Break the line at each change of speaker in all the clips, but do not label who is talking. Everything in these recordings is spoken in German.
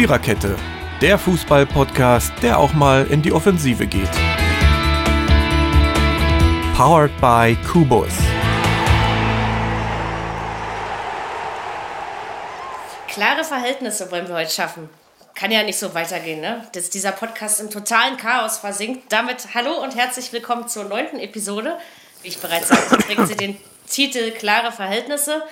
Viererkette, der Fußball-Podcast, der auch mal in die Offensive geht. Powered by Kubus.
Klare Verhältnisse wollen wir heute schaffen. Kann ja nicht so weitergehen, ne? Dass dieser Podcast im totalen Chaos versinkt. Damit hallo und herzlich willkommen zur neunten Episode. Wie ich bereits sagte, trägt sie den Titel Klare Verhältnisse.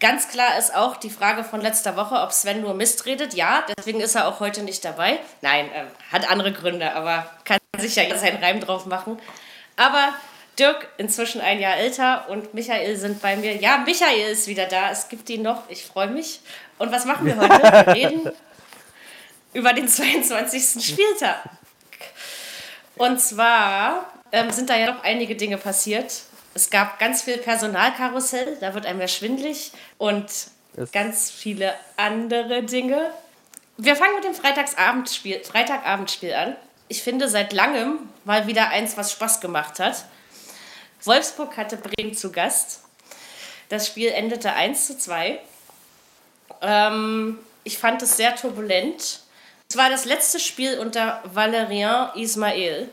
Ganz klar ist auch die Frage von letzter Woche, ob Sven nur Mist redet. Ja, deswegen ist er auch heute nicht dabei. Nein, äh, hat andere Gründe, aber kann sich ja seinen Reim drauf machen. Aber Dirk, inzwischen ein Jahr älter, und Michael sind bei mir. Ja, Michael ist wieder da. Es gibt ihn noch. Ich freue mich. Und was machen wir heute? Wir reden über den 22. Spieltag. Und zwar ähm, sind da ja noch einige Dinge passiert. Es gab ganz viel Personalkarussell, da wird einem ja schwindlig und es ganz viele andere Dinge. Wir fangen mit dem Freitagsabendspiel, Freitagabendspiel an. Ich finde seit langem mal wieder eins, was Spaß gemacht hat. Wolfsburg hatte Bremen zu Gast. Das Spiel endete 1 zu 2. Ähm, ich fand es sehr turbulent. Es war das letzte Spiel unter Valerian Ismail.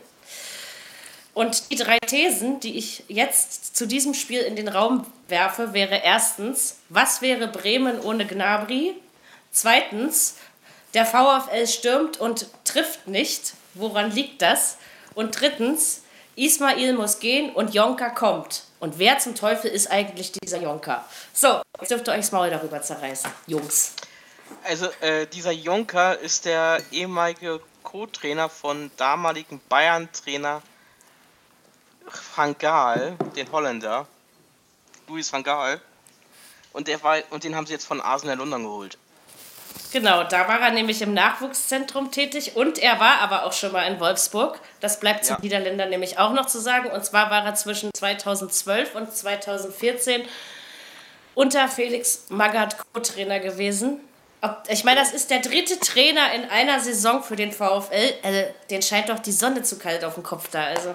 Und die drei Thesen, die ich jetzt zu diesem Spiel in den Raum werfe, wäre erstens, was wäre Bremen ohne Gnabry? Zweitens, der VfL stürmt und trifft nicht. Woran liegt das? Und drittens, Ismail muss gehen und Jonka kommt. Und wer zum Teufel ist eigentlich dieser Jonka? So, jetzt dürft ihr euch das Maul darüber zerreißen, Jungs.
Also, äh, dieser Jonka ist der ehemalige Co-Trainer von damaligen Bayern-Trainer Van Gaal, den Holländer. Louis van Gaal. Und, der war, und den haben sie jetzt von Arsenal London geholt.
Genau, da war er nämlich im Nachwuchszentrum tätig und er war aber auch schon mal in Wolfsburg. Das bleibt ja. zum Niederländer nämlich auch noch zu sagen. Und zwar war er zwischen 2012 und 2014 unter Felix Magath Co-Trainer gewesen. Ob, ich meine, das ist der dritte Trainer in einer Saison für den VfL. Also, den scheint doch die Sonne zu kalt auf dem Kopf da. Also,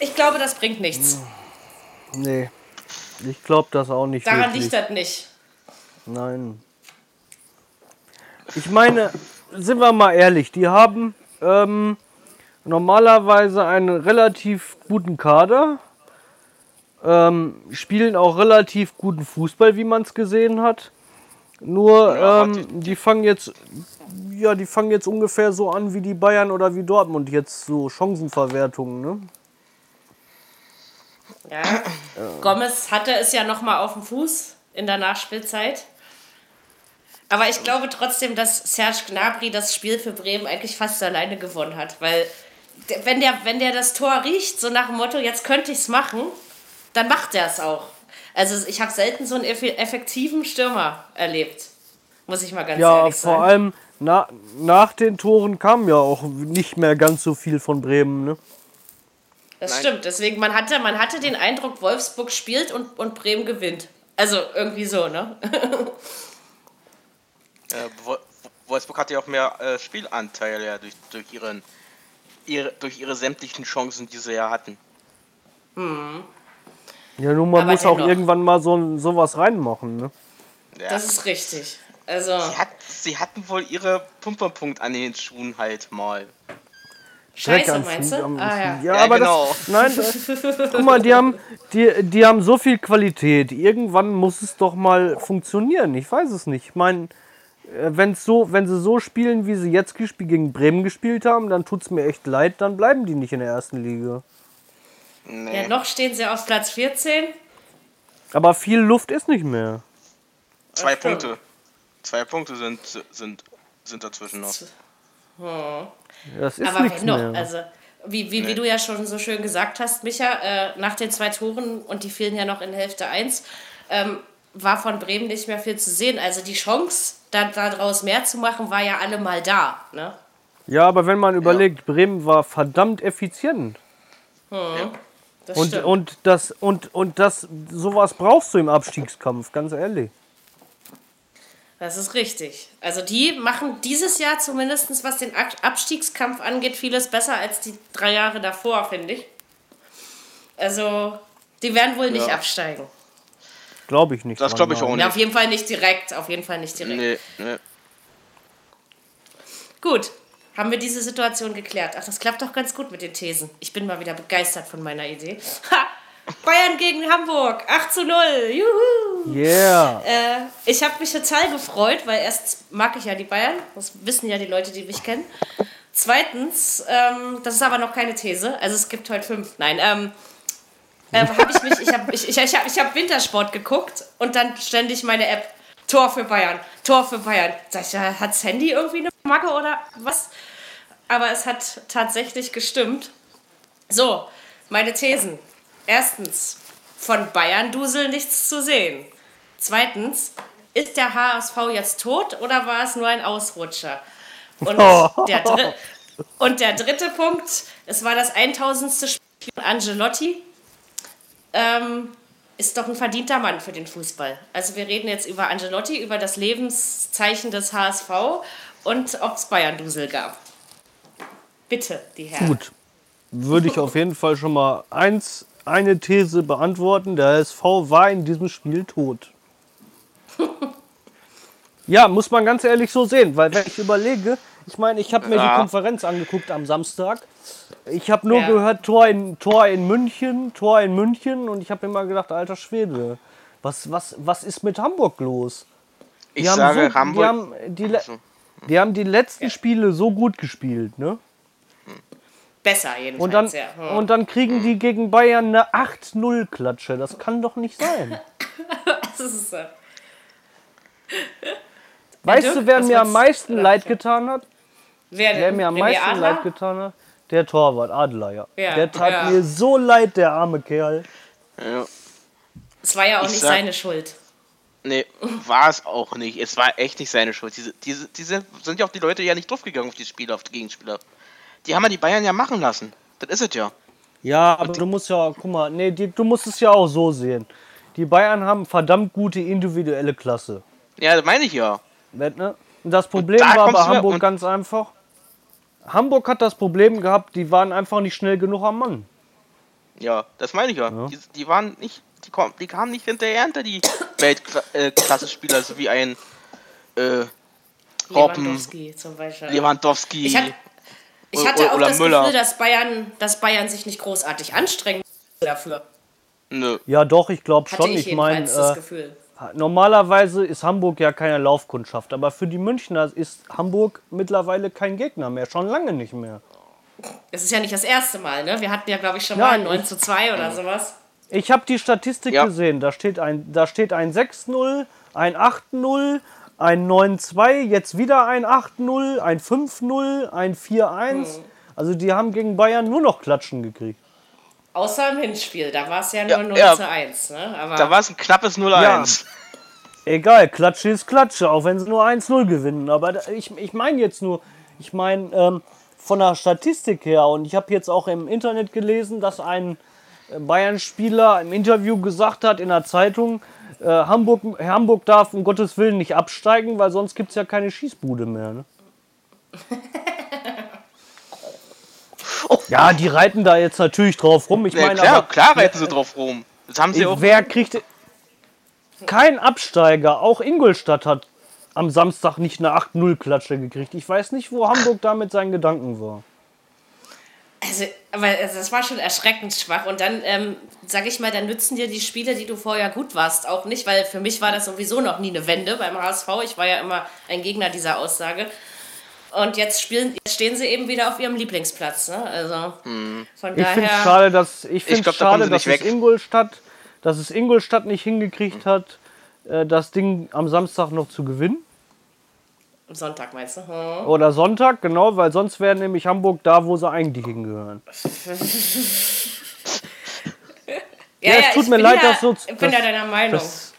ich glaube, das bringt nichts.
Nee, ich glaube das auch nicht.
Daran wirklich. liegt das nicht.
Nein. Ich meine, sind wir mal ehrlich, die haben ähm, normalerweise einen relativ guten Kader, ähm, spielen auch relativ guten Fußball, wie man es gesehen hat. Nur ähm, die, die fangen jetzt, ja, die fangen jetzt ungefähr so an wie die Bayern oder wie Dortmund jetzt so Chancenverwertungen, ne?
Ja. Gomez hatte es ja noch mal auf dem Fuß in der Nachspielzeit. Aber ich glaube trotzdem, dass Serge Gnabry das Spiel für Bremen eigentlich fast alleine gewonnen hat, weil wenn der, wenn der das Tor riecht, so nach dem Motto, jetzt könnte ich es machen, dann macht er es auch. Also ich habe selten so einen effektiven Stürmer erlebt, muss ich mal ganz ja, ehrlich
sagen. Ja, vor allem na, nach den Toren kam ja auch nicht mehr ganz so viel von Bremen. Ne?
Das Nein. stimmt. Deswegen, man hatte, man hatte den Eindruck, Wolfsburg spielt und, und Bremen gewinnt. Also irgendwie so, ne?
äh, Wolfsburg hatte ja auch mehr äh, Spielanteil ja, durch, durch, ihren, ihre, durch ihre sämtlichen Chancen, die sie ja hatten.
Hm. Ja, nun, man Aber muss auch irgendwann mal so sowas reinmachen, ne?
Ja. Das ist richtig. Also
sie, hat, sie hatten wohl ihre Pumperpunkt an den Schuhen halt mal.
Scheiße, meinst du? Ah, ja.
ja, ja, aber genau. das, nein, das, guck mal, die haben, die, die haben so viel Qualität. Irgendwann muss es doch mal funktionieren. Ich weiß es nicht. Ich meine, äh, wenn's so, wenn sie so spielen, wie sie jetzt gegen Bremen gespielt haben, dann tut es mir echt leid, dann bleiben die nicht in der ersten Liga.
Nee. Ja, noch stehen sie auf Platz 14.
Aber viel Luft ist nicht mehr.
Zwei Punkte. Zwei Punkte sind, sind, sind dazwischen noch.
Hm. Das ist Aber nichts noch, mehr.
also wie, wie, nee. wie du ja schon so schön gesagt hast, Micha, äh, nach den zwei Toren und die fielen ja noch in Hälfte 1, ähm, war von Bremen nicht mehr viel zu sehen. Also die Chance, da, daraus mehr zu machen, war ja alle mal da. Ne?
Ja, aber wenn man überlegt, ja. Bremen war verdammt effizient. Hm. Ja. Das und, und das und, und das sowas brauchst du im Abstiegskampf, ganz ehrlich.
Das ist richtig. Also die machen dieses Jahr zumindest, was den Abstiegskampf angeht, vieles besser als die drei Jahre davor, finde ich. Also die werden wohl nicht ja. absteigen.
Glaube ich nicht.
Das glaube ich auch nicht.
Ja, auf jeden Fall nicht direkt. Auf jeden Fall nicht direkt. Nee, nee. Gut, haben wir diese Situation geklärt. Ach, das klappt doch ganz gut mit den Thesen. Ich bin mal wieder begeistert von meiner Idee. Ha! Bayern gegen Hamburg, 8 zu 0. Juhu!
Yeah.
Äh, ich habe mich total gefreut, weil erst mag ich ja die Bayern. Das wissen ja die Leute, die mich kennen. Zweitens, ähm, das ist aber noch keine These. Also es gibt heute fünf. Nein, ähm, ähm, habe ich mich, ich habe ich, ich, ich hab, ich hab Wintersport geguckt und dann ständig meine App. Tor für Bayern, Tor für Bayern. Sag ich, ja, hat's Handy irgendwie eine Macke oder was? Aber es hat tatsächlich gestimmt. So, meine Thesen. Erstens, von Bayern-Dusel nichts zu sehen. Zweitens, ist der HSV jetzt tot oder war es nur ein Ausrutscher? Und, der, dri und der dritte Punkt, es war das 1000. Spiel von Angelotti. Ähm, ist doch ein verdienter Mann für den Fußball. Also wir reden jetzt über Angelotti, über das Lebenszeichen des HSV und ob es Bayern-Dusel gab. Bitte, die Herren.
Gut. Würde ich auf jeden Fall schon mal eins, eine These beantworten. Der HSV war in diesem Spiel tot. Ja, muss man ganz ehrlich so sehen, weil wenn ich überlege, ich meine, ich habe mir
Ja.
die Konferenz angeguckt am Samstag. Ich habe nur
Ja.
gehört, Tor in, Tor in München, Tor in München und ich habe immer gedacht, alter Schwede, was, was, was ist mit Hamburg los?
Ich
Die haben
sage,
so,
Hamburg.
Die haben die, die haben die letzten Spiele so gut gespielt, ne?
Besser
Und dann,
jedenfalls, ja. Hm.
und dann kriegen die gegen Bayern eine 8-0-Klatsche. Das kann doch nicht sein.
Das ist, äh,
Weißt
Dirk,
du, wer mir am meisten leid getan hat?
wer,
Wer mir am meisten
Adler?
leid getan hat? Der Torwart, Adler, ja.
Ja,
Der tat
ja.
mir so leid, der arme Kerl.
Ja.
Es war ja auch
Ich
nicht
sag-
seine Schuld.
Nee, war es auch nicht. Es war echt nicht seine Schuld. Diese, diese, diese sind ja auch die Leute ja nicht draufgegangen auf die Spieler, auf die Gegenspieler. Die haben ja die Bayern ja machen lassen. Das ist es ja.
Ja, aber du musst ja, guck mal, nee, die, du musst es ja auch so sehen. Die Bayern haben verdammt gute individuelle Klasse.
Ja, das meine ich ja.
Ne? Und das Problem
da
war bei
ja-
Hamburg ganz einfach. Hamburg hat das Problem gehabt, die waren einfach nicht schnell genug am Mann.
Ja, das meine ich ja. Die, die waren nicht, die, kom- die kamen nicht hinterher hinter die Weltklasse-Spieler, so wie ein äh, Robben,
Lewandowski zum Beispiel.
Lewandowski.
Ich, hat, ich hatte auch das
Müller.
Gefühl, dass Bayern, dass Bayern sich nicht großartig anstrengen dafür.
Nö.
Ja, doch, ich glaube schon.
ich
Ich meine, äh, normalerweise ist Hamburg ja keine Laufkundschaft, aber für die Münchner ist Hamburg mittlerweile kein Gegner mehr, schon lange nicht mehr.
Das ist ja nicht das erste Mal, ne? Wir hatten ja, glaube ich, schon
Nein,
mal ein 9
ich-
zu 2 oder sowas.
Ich habe die Statistik
Ja.
gesehen. Da steht ein, da steht ein 6-0, ein 8-0, ein 9-2, jetzt wieder ein 8-0, ein 5-0, ein 4-1.
Hm.
Also die haben gegen Bayern nur noch Klatschen gekriegt.
Außer im Hinspiel, da war es ja nur
Ja,
0
ja.
zu 1. Ne? Aber
Da war es ein knappes 0-1.
Egal, Klatsche ist Klatsche, auch wenn sie nur 1-0 gewinnen. Aber da- ich, ich meine jetzt nur, ich meine ähm, von der Statistik her, und ich habe jetzt auch im Internet gelesen, dass ein äh, Bayern-Spieler im Interview gesagt hat in der Zeitung, äh, Hamburg, Hamburg darf um Gottes Willen nicht absteigen, weil sonst gibt es ja keine Schießbude mehr. Ne? Ja, die reiten da jetzt natürlich drauf rum. Ich
Ja,
meine,
klar,
aber,
klar reiten sie drauf rum. Das haben sie auch.
Wer kriegt. Kein Absteiger, auch Ingolstadt hat am Samstag nicht eine 8-0-Klatsche gekriegt. Ich weiß nicht, wo Hamburg da mit seinen Gedanken war.
Also, aber also das war schon erschreckend schwach. Und dann, ähm, sag ich mal, dann nützen dir die Spiele, die du vorher gut warst, auch nicht, weil für mich war das sowieso noch nie eine Wende beim HSV. Ich war ja immer ein Gegner dieser Aussage. Und jetzt, spielen, jetzt stehen sie eben wieder auf ihrem Lieblingsplatz. Ne? Also von
Ich finde es schade, dass, ich find's
glaub, da
schade,
sie
dass, es. Ingolstadt, dass es Ingolstadt nicht hingekriegt hat, äh, das Ding am Samstag noch zu gewinnen.
Sonntag meinst du? Hm.
Oder Sonntag, genau, weil sonst wäre nämlich Hamburg da, wo sie eigentlich hingehören.
Ja,
es tut
ich
mir
bin
leid,
ja,
dass so-
Ich bin
das-
ja deiner Meinung.
Das,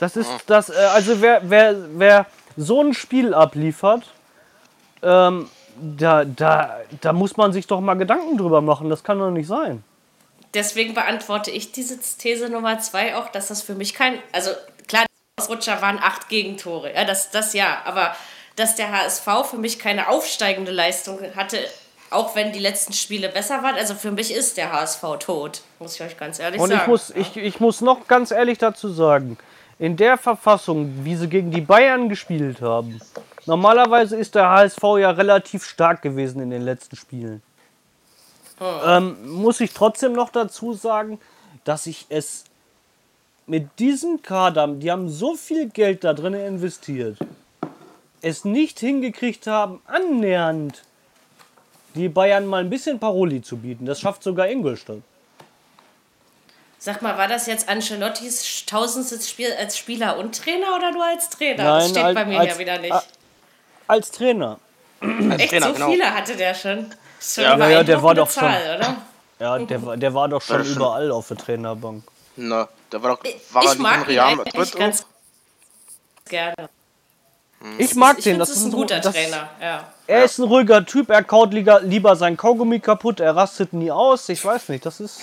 das ist das, äh, also wer, wer, wer so ein Spiel abliefert, ähm, da, da, da muss man sich doch mal Gedanken drüber machen. Das kann doch nicht sein.
Deswegen beantworte ich diese These Nummer zwei auch, dass das für mich kein. Also klar, die Ausrutscher waren acht Gegentore. Ja, das, das ja. Aber dass der HSV für mich keine aufsteigende Leistung hatte, auch wenn die letzten Spiele besser waren. Also für mich ist der HSV tot, muss ich euch ganz ehrlich
Und
sagen.
ich muss, ich, ich muss noch ganz ehrlich dazu sagen, in der Verfassung, wie sie gegen die Bayern gespielt haben, Normalerweise ist der HSV ja relativ stark gewesen in den letzten Spielen. Ähm, muss ich trotzdem noch dazu sagen, dass ich es mit diesem Kader, die haben so viel Geld da drin investiert, es nicht hingekriegt haben, annähernd die Bayern mal ein bisschen Paroli zu bieten. Das schafft sogar Ingolstadt.
Sag mal, war das jetzt Ancelottis tausendstes Spiel als Spieler und Trainer oder nur als Trainer?
Nein,
das steht
als-
bei mir
als-
ja wieder nicht.
Als Trainer.
Echt,
Trainer,
so
genau.
viele hatte der schon. Schon
Ja,
ja, der war doch schon-
Zahl, oder?
Ja, der, war- der war doch schon überall auf der Trainerbank.
Na, da war doch.
Ich,
War
ich mag
in
ihn
Real
eigentlich
Madrid
ganz gerne.
Ich mag
Ich
den. Das
das ist ein guter
das-
Trainer. Ja.
Er ist ein ruhiger Typ, er kaut lieber, sein Kaugummi kaputt, er rastet nie aus. Ich weiß nicht, das ist.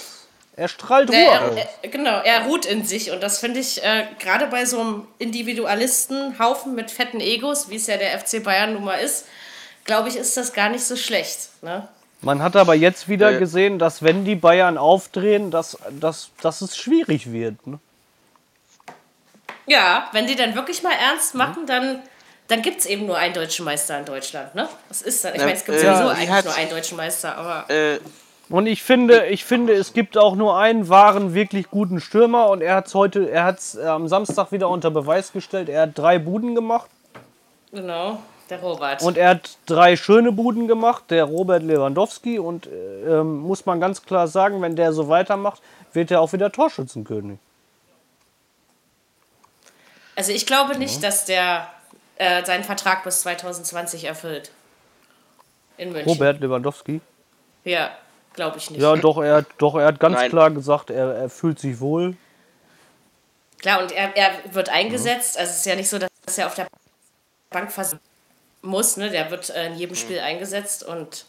Er strahlt Ruhe
Nee,
aus.
er, er, genau, er ruht in sich und das finde ich äh, gerade bei so einem Individualistenhaufen mit fetten Egos, wie es ja der FC Bayern nun mal ist, glaube ich, ist das gar nicht so schlecht. Ne?
Man hat aber jetzt wieder
Äh.
gesehen, dass wenn die Bayern aufdrehen, dass, dass, dass es schwierig wird. Ne?
Ja, wenn die dann wirklich mal ernst machen, dann, dann gibt es eben nur einen deutschen Meister in Deutschland. Ne? Das ist dann, ich
Ja,
meine, es gibt
äh,
sowieso
wie
eigentlich nur einen deutschen Meister, aber
Äh,
Und ich finde, ich finde, es gibt auch nur einen wahren, wirklich guten Stürmer und er hat es heute, er hat es am Samstag wieder unter Beweis gestellt. Er hat drei Buden gemacht
genau, der Robert.
und er hat drei schöne Buden gemacht, der Robert Lewandowski. Und äh, ähm, muss man ganz klar sagen, wenn der so weitermacht, wird er auch wieder Torschützenkönig.
also ich glaube nicht, dass der äh, seinen Vertrag bis 2020 erfüllt. In München.
Robert Lewandowski.
Ja, glaube ich nicht.
Ja, doch, er hat, doch, er hat ganz
Nein.
klar gesagt, er, er fühlt sich wohl.
Klar, und er, er wird eingesetzt. Also es ist ja nicht so, dass er auf der Bank fast muss. Ne? Der wird äh, in jedem Spiel eingesetzt und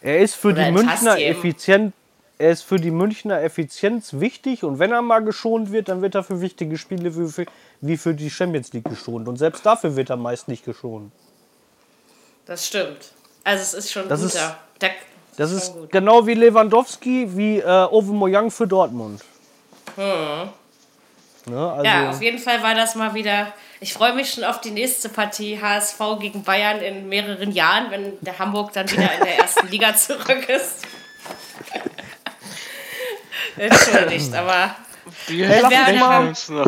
Er ist für die Münchner effizient. Er ist für die Münchner Effizienz wichtig und wenn er mal geschont wird, dann wird er für wichtige Spiele wie für, wie für die Champions League geschont. Und selbst dafür wird er meist nicht geschont.
das stimmt. Also es ist schon
Das
guter.
ist-
Der,
Das ist
gut.
genau wie Lewandowski, wie äh, Aubameyang für Dortmund. Ne, also,
Ja, auf jeden Fall war das mal wieder. Ich freue mich schon auf die nächste Partie HSV gegen Bayern in mehreren Jahren, wenn der Hamburg dann wieder in der ersten Liga zurück ist. Entschuldigt, aber
wir lachen
wer-
mal. uns noch.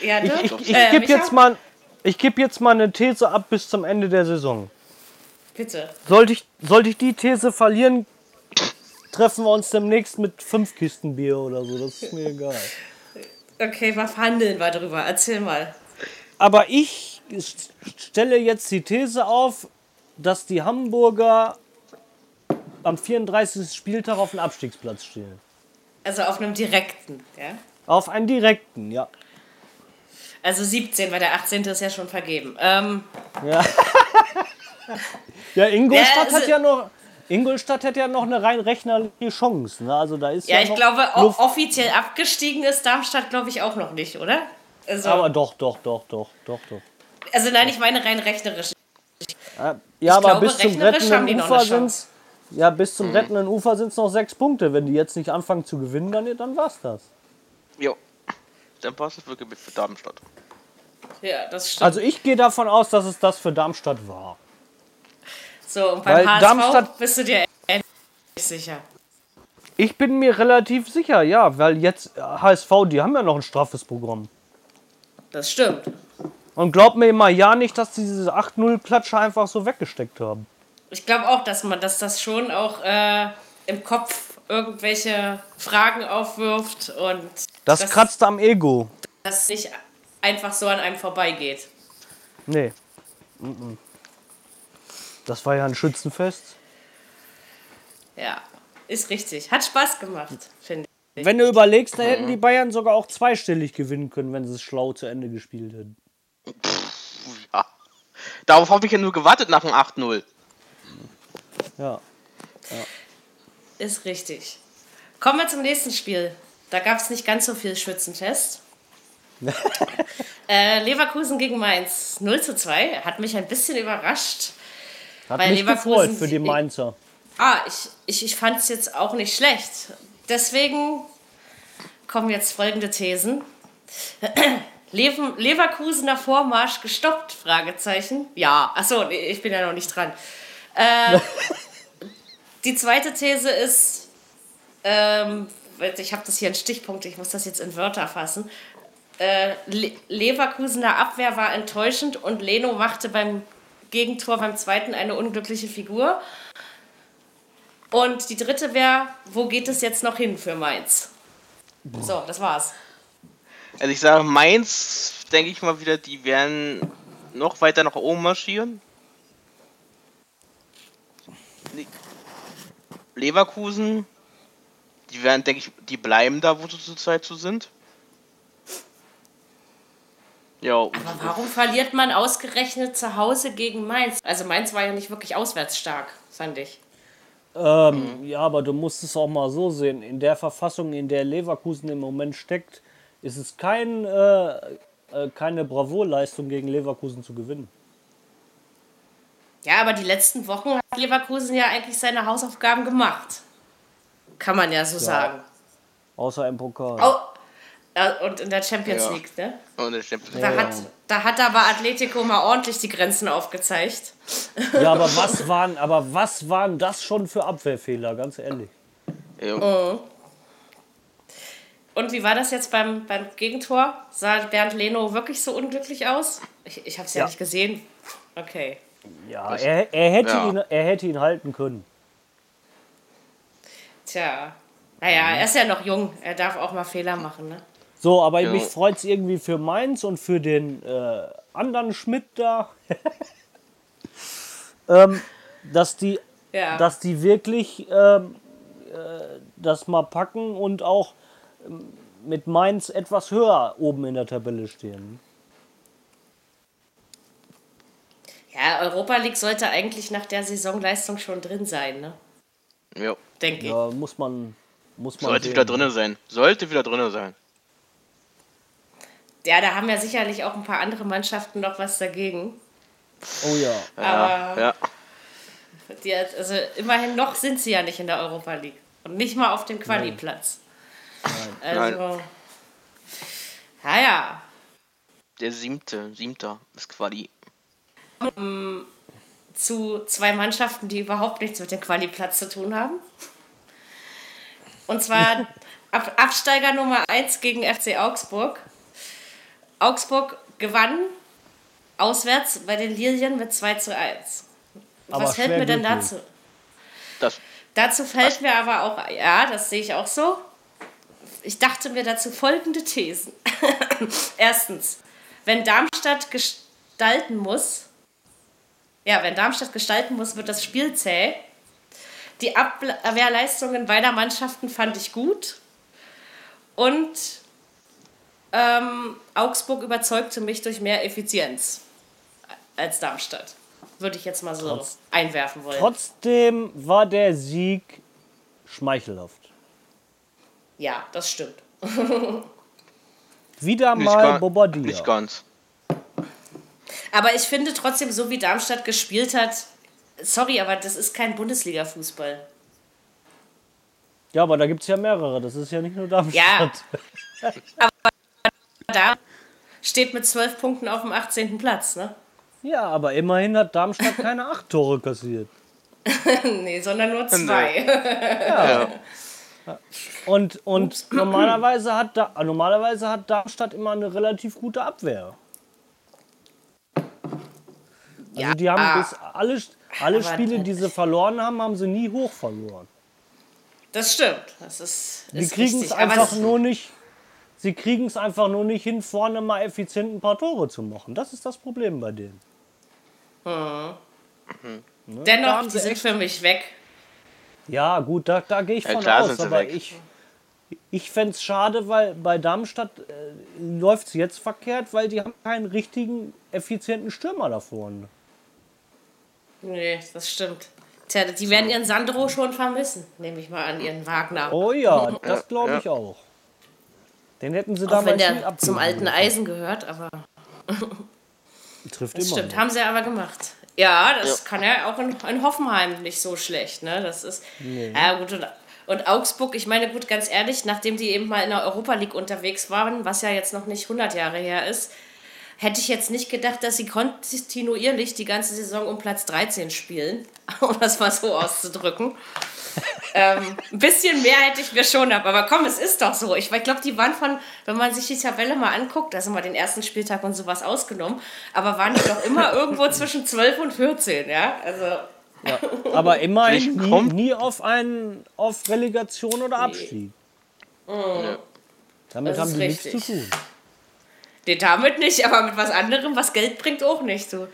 Ich ich, ich
Äh,
gebe jetzt, mal, ich geb jetzt mal eine These ab bis zum Ende der Saison.
Bitte.
Sollte ich, sollte ich die These verlieren, treffen wir uns demnächst mit fünf Kisten Bier oder so. Das ist mir egal.
Okay, was verhandeln wir drüber? Erzähl mal.
Aber ich stelle jetzt die These auf, dass die Hamburger am 34. Spieltag auf dem Abstiegsplatz stehen.
Also auf einem direkten, ja?
Auf einen direkten, ja.
Also 17, weil der 18. ist ja schon vergeben. Ähm,
Ja, Ingolstadt
Ja, also-
hat ja noch. Ingolstadt hat ja noch eine rein rechnerliche Chance. Ne? Also da ist ja,
ja, ich glaube,
Luft.
offiziell abgestiegen ist Darmstadt, glaube ich, auch noch nicht, oder? Also,
Aber doch, doch, doch, doch, doch, doch.
also nein, ich meine rein rechnerisch.
Ja, aber
glaube,
bis zum
rechnerisch haben die
rettenden
noch
Ufer sind ja, bis zum rettenden Ufer sind es noch sechs Punkte. Wenn die jetzt nicht anfangen zu gewinnen, dann, dann war's das.
Jo. Dann passt es wirklich für Darmstadt.
Ja, das stimmt.
Also ich gehe davon aus, dass es das für Darmstadt war.
so, und beim
weil
HSV
Darmstadt-
bist du dir ähnlich sicher.
Ich bin mir relativ sicher, ja, weil jetzt äh, HSV, die haben ja noch ein straffes Programm.
Das stimmt.
Und glaub mir mal ja nicht, dass die diese 8-0-Klatsche einfach so weggesteckt haben.
Ich glaube auch, dass man, dass das schon auch äh, im Kopf irgendwelche Fragen aufwirft und
Das, kratzt am Ego.
das nicht einfach so an einem vorbeigeht.
Nee. Mhm. Das war ja ein Schützenfest.
Ja, ist richtig. Hat Spaß gemacht, finde ich.
Wenn du überlegst, da hätten die Bayern sogar auch zweistellig gewinnen können, wenn sie es schlau zu Ende gespielt hätten.
Ja. Darauf habe ich ja nur gewartet nach dem 8-0.
Ja.
Ist richtig. Kommen wir zum nächsten Spiel. Da gab es nicht ganz so viel Schützenfest. äh, Leverkusen gegen Mainz 0 zu 2. Hat mich ein bisschen überrascht.
Hat mich
Leverkusen-
gefreut für die Mainzer.
Ah, ich, ich, ich fand es jetzt auch nicht schlecht. Deswegen kommen jetzt folgende Thesen. Leverkusener Vormarsch gestoppt? Fragezeichen. Ja, achso, ich bin ja noch nicht dran. Äh, die zweite These ist, ähm, ich habe das hier in Stichpunkt, ich muss das jetzt in Wörter fassen. Äh, Le Leverkusener Abwehr war enttäuschend und Leno machte beim Gegentor beim zweiten eine unglückliche Figur. Und die dritte wäre, wo geht es jetzt noch hin für Mainz? So, das war's.
Also ich sage, Mainz, denke ich mal wieder, die werden noch weiter nach oben marschieren. Leverkusen, die werden, denke ich, die bleiben da, wo sie zurzeit so sind.
Ja. Aber warum verliert man ausgerechnet zu Hause gegen Mainz? Also Mainz war ja nicht wirklich auswärts stark, fand ich.
Ähm, mhm. Ja, aber du musst es auch mal so sehen. In der Verfassung, in der Leverkusen im Moment steckt, ist es kein, äh, äh, keine Bravourleistung gegen Leverkusen zu gewinnen.
Ja, aber die letzten Wochen hat Leverkusen ja eigentlich seine Hausaufgaben gemacht. Kann man ja so ja. sagen.
Außer im Pokal.
Oh, und in der Champions ja. League, ne? Und in Champions League. Da, hat, da hat aber Atletico mal ordentlich die Grenzen aufgezeigt.
Ja, aber was waren, aber was waren das schon für Abwehrfehler, ganz ehrlich? Ja. Mhm.
Und wie war das jetzt beim, beim Gegentor? Sah Bernd Leno wirklich so unglücklich aus? Ich, ich habe es ja. ja. nicht gesehen. Okay.
Ja, er, er, hätte ja. Ihn, er hätte ihn halten können.
Tja. Naja, er ist ja noch jung. Er darf auch mal Fehler machen, ne?
So, aber ja. mich freut es irgendwie für Mainz und für den äh, anderen Schmidt da, ähm, dass, die, ja. dass die wirklich ähm, äh, das mal packen und auch ähm, mit Mainz etwas höher oben in der Tabelle stehen.
Ja, Europa League sollte eigentlich nach der Saisonleistung schon drin sein, ne?
Ja.
Denke ich.
Ja, muss man. Muss man
Sollte sehen. wieder drin sein. Sollte wieder drin sein
ja, da haben ja sicherlich auch ein paar andere Mannschaften noch was dagegen.
Oh ja.
Aber ja. Die, also immerhin noch sind sie ja nicht in der Europa League. Und nicht mal auf dem Quali-Platz. Also, Nein. ja.
Der siebte, siebter ist Quali.
Zu zwei Mannschaften, die überhaupt nichts mit dem Quali-Platz zu tun haben. Und zwar Ab Absteiger Nummer 1 gegen FC Augsburg. Augsburg gewann auswärts bei den Lilien mit 2 zu 1. Aber Was fällt mir denn dazu? Das, dazu fällt das. mir aber auch, ja, das sehe ich auch so. Ich dachte mir dazu folgende Thesen. Erstens, wenn Darmstadt gestalten muss, ja, wenn Darmstadt gestalten muss, wird das Spiel zäh. Die Abwehrleistungen beider Mannschaften fand ich gut. Und ähm, Augsburg überzeugte mich durch mehr Effizienz als Darmstadt. Würde ich jetzt mal so Trotz, einwerfen wollen.
Trotzdem war der Sieg schmeichelhaft.
Ja, das stimmt.
Wieder nicht mal Bobadilla.
Nicht ganz.
Aber ich finde trotzdem, so wie Darmstadt gespielt hat, sorry, aber das ist kein Bundesliga-Fußball.
Ja, aber da gibt es ja mehrere. Das ist ja nicht nur Darmstadt.
Ja, aber da steht mit zwölf Punkten auf dem 18. Platz, ne?
Ja, aber immerhin hat Darmstadt keine acht Tore kassiert.
nee, sondern nur zwei.
ja. Und, und normalerweise, hat da, normalerweise hat Darmstadt immer eine relativ gute Abwehr. Also ja, die haben bis alle, alle Spiele, die sie verloren haben, haben sie nie hoch verloren.
Das stimmt. Das ist,
die kriegen es einfach nur nicht Sie kriegen es einfach nur nicht hin, vorne mal effizient ein paar Tore zu machen. Das ist das Problem bei denen.
Hm. Ne? Dennoch, die sind für mich weg.
Ja, gut, da, da gehe ich von ja, aus. Aber weg. ich, ich fände es schade, weil bei Darmstadt äh, läuft es jetzt verkehrt, weil die haben keinen richtigen, effizienten Stürmer da vorne.
Nee, das stimmt. Tja, die werden ihren Sandro schon vermissen, nehme ich mal an, ihren Wagner.
Oh ja, das glaube ich ja. auch. Den hätten sie damals
Auch wenn der zum alten Eisen gehört, aber.
Trifft
das
immer.
Stimmt, noch. haben sie aber gemacht. Ja, das ja. kann ja auch in, in, Hoffenheim nicht so schlecht, ne? Das ist. Nee. Ja, gut, und, Und Augsburg, ich meine, gut, ganz ehrlich, nachdem die eben mal in der Europa League unterwegs waren, was ja jetzt noch nicht 100 Jahre her ist, hätte ich jetzt nicht gedacht, dass sie kontinuierlich die ganze Saison um Platz 13 spielen, um das mal so auszudrücken. ähm, ein bisschen mehr hätte ich mir schon ab, aber komm, es ist doch so. Ich, ich glaube, die waren von, wenn man sich die Tabelle mal anguckt, da sind wir den ersten Spieltag und sowas ausgenommen, aber waren die doch immer irgendwo zwischen 12 und 14, ja? Also.
Ja, aber immerhin nie, nie auf, einen, auf Relegation oder Abstieg. Nee. Mhm. Damit haben die richtig. nichts zu tun.
Nee, damit nicht, aber mit was anderem, was Geld bringt, auch nicht so.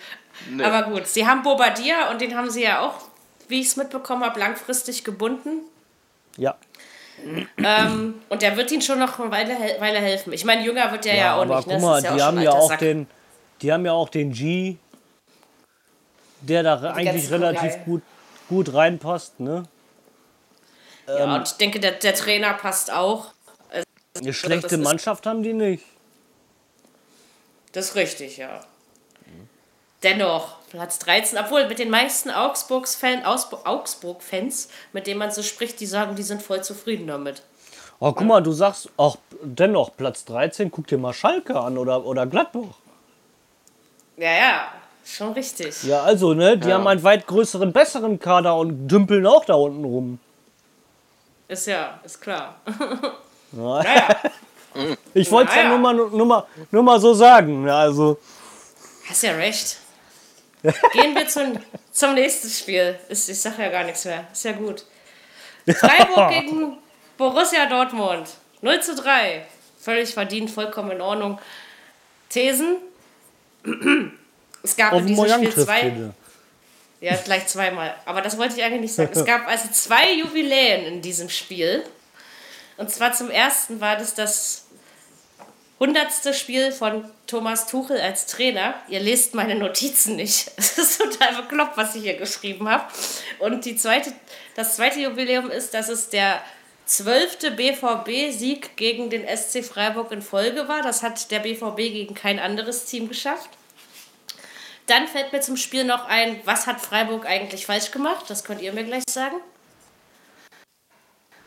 Nee. Aber gut, sie haben Bobadilla und den haben sie ja auch, wie ich es mitbekommen habe, langfristig gebunden.
Ja.
Ähm, und der wird ihnen schon noch eine Weile, Weile helfen. Ich meine, jünger wird der ja, ja auch
aber
nicht.
Ne? Guck mal, ja die haben ja auch Sack. den, die haben ja auch den G, der da eigentlich relativ gut, gut reinpasst, ne?
Ja, ähm, und ich denke, der, der Trainer passt auch.
Also, eine schlechte Mannschaft haben die nicht.
Das ist richtig, ja. Dennoch, Platz 13, obwohl mit den meisten Augsburg-Fans, Augsburg mit denen man so spricht, die sagen, die sind voll zufrieden damit.
Oh, guck mal, du sagst auch dennoch Platz 13, guck dir mal Schalke an oder, oder Gladbach.
Ja, ja, schon richtig.
Ja, also, ne, die ja. haben einen weit größeren, besseren Kader und dümpeln auch da unten rum.
Ist ja, ist klar.
naja. Ich wollte es naja. ja nur mal, nur, mal, nur mal so sagen. Also.
Hast ja recht. Gehen wir zum, zum nächsten Spiel. Ist, ich sage ja gar nichts mehr. Ist ja gut. Freiburg gegen Borussia Dortmund. 0 zu 3. Völlig verdient, vollkommen in Ordnung. Thesen? Es gab in diesem Spiel zwei. Ja, gleich zweimal. Aber das wollte ich eigentlich nicht sagen. Es gab also zwei Jubiläen in diesem Spiel. Und zwar zum ersten war das das hundertste Spiel von Thomas Tuchel als Trainer. Ihr lest meine Notizen nicht. Es ist total bekloppt, was ich hier geschrieben habe. Und die zweite, das zweite Jubiläum ist, dass es der zwölfte BVB-Sieg gegen den SC Freiburg in Folge war. Das hat der BVB gegen kein anderes Team geschafft. Dann fällt mir zum Spiel noch ein, was hat Freiburg eigentlich falsch gemacht? Das könnt ihr mir gleich sagen.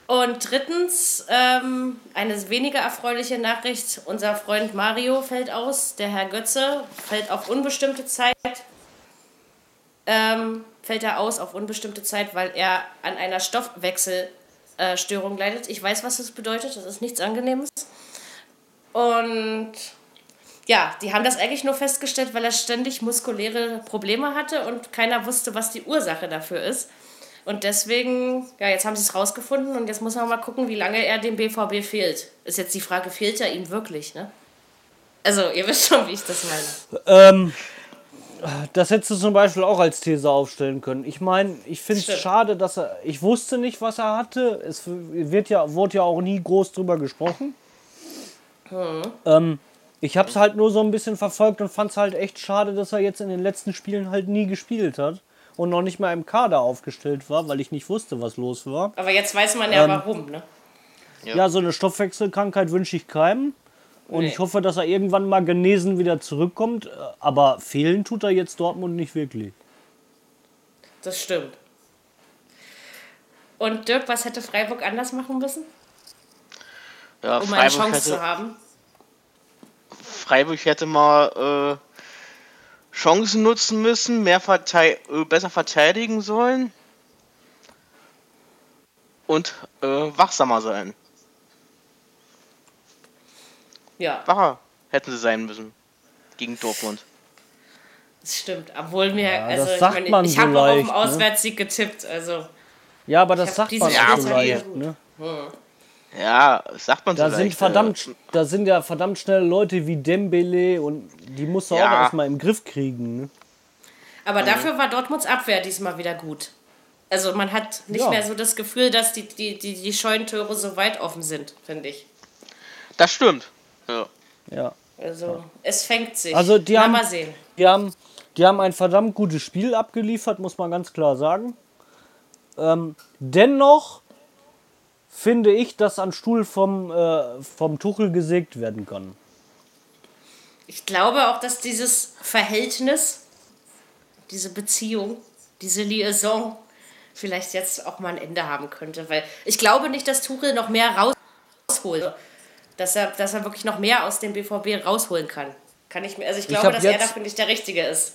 Und drittens, ähm, eine weniger erfreuliche Nachricht. Unser Freund Mario fällt aus. Der Herr Götze fällt auf unbestimmte Zeit. Ähm, fällt er aus auf unbestimmte Zeit, weil er an einer Stoffwechselstörung äh, leidet. Ich weiß, was das bedeutet. Das ist nichts Angenehmes. Und ja, die haben das eigentlich nur festgestellt, weil er ständig muskuläre Probleme hatte und keiner wusste, was die Ursache dafür ist. Und deswegen, ja, jetzt haben sie es rausgefunden und jetzt muss man mal gucken, wie lange er dem BVB fehlt. Ist jetzt die Frage, fehlt er ihm wirklich, ne? Also, ihr wisst schon, wie ich das meine.
Ähm, das hättest du zum Beispiel auch als These aufstellen können. Ich meine, ich finde es schade, dass er. Ich wusste nicht, was er hatte. Es wird ja, wurde ja auch nie groß drüber gesprochen. Hm. Ähm, ich habe es halt nur so ein bisschen verfolgt und fand es halt echt schade, dass er jetzt in den letzten Spielen halt nie gespielt hat und noch nicht mal im Kader aufgestellt war, weil ich nicht wusste, was los war.
Aber jetzt weiß man ja ähm, warum, ne?
Ja. ja, so eine Stoffwechselkrankheit wünsche ich keinem. Und nee. ich hoffe, dass er irgendwann mal genesen wieder zurückkommt. Aber fehlen tut er jetzt Dortmund nicht wirklich.
Das stimmt. Und Dirk, was hätte Freiburg anders machen müssen?
Ja, um Freiburg eine Chance hätte, zu haben? Freiburg hätte mal äh, Chancen nutzen müssen, mehr Verte äh, besser verteidigen sollen und äh, wachsamer sein.
Ja.
Wacher hätten sie sein müssen gegen Dortmund.
Das stimmt, obwohl mir, ja, also ich, meine, ich so habe auch auf ne? Auswärtssieg ne? getippt, also.
Ja, aber das sagt man auch so leicht, ne? Hm.
Ja, sagt man so
da sind verdammt, Da sind ja verdammt schnell Leute wie Dembele und die muss er ja. auch erstmal im Griff kriegen. Ne?
Aber dafür war Dortmunds Abwehr diesmal wieder gut. Also man hat nicht ja. mehr so das Gefühl, dass die, die, die, die Scheunentore so weit offen sind, finde ich.
Das stimmt. Ja.
ja.
Also ja. es fängt sich.
Also die haben, mal sehen. Die haben, die haben ein verdammt gutes Spiel abgeliefert, muss man ganz klar sagen. Ähm, dennoch finde ich, dass ein Stuhl vom, äh, vom Tuchel gesägt werden kann.
Ich glaube auch, dass dieses Verhältnis, diese Beziehung, diese Liaison vielleicht jetzt auch mal ein Ende haben könnte. Weil ich glaube nicht, dass Tuchel noch mehr rausholt. Dass er, dass er wirklich noch mehr aus dem BVB rausholen kann. Kann ich mir, also ich glaube,
hab
dass er dafür nicht der Richtige ist.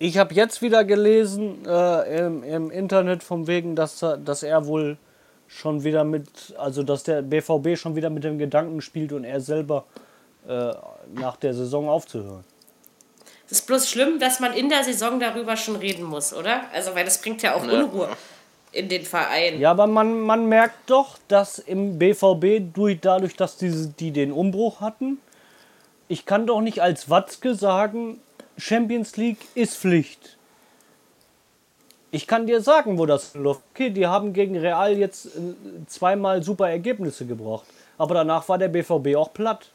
Ich habe jetzt wieder gelesen äh, im, im Internet vom wegen, dass, dass er wohl schon wieder mit, also dass der BVB schon wieder mit dem Gedanken spielt und er selber äh, nach der Saison aufzuhören.
Es ist bloß schlimm, dass man in der Saison darüber schon reden muss, oder? Also, weil das bringt ja auch Unruhe in den Verein.
Ja, aber man, man merkt doch, dass im BVB durch, dadurch, dass diese, die den Umbruch hatten, ich kann doch nicht als Watzke sagen, Champions League ist Pflicht. Ich kann dir sagen, wo das läuft. Okay, die haben gegen Real jetzt äh, zweimal super Ergebnisse gebracht. Aber danach war der BVB auch platt.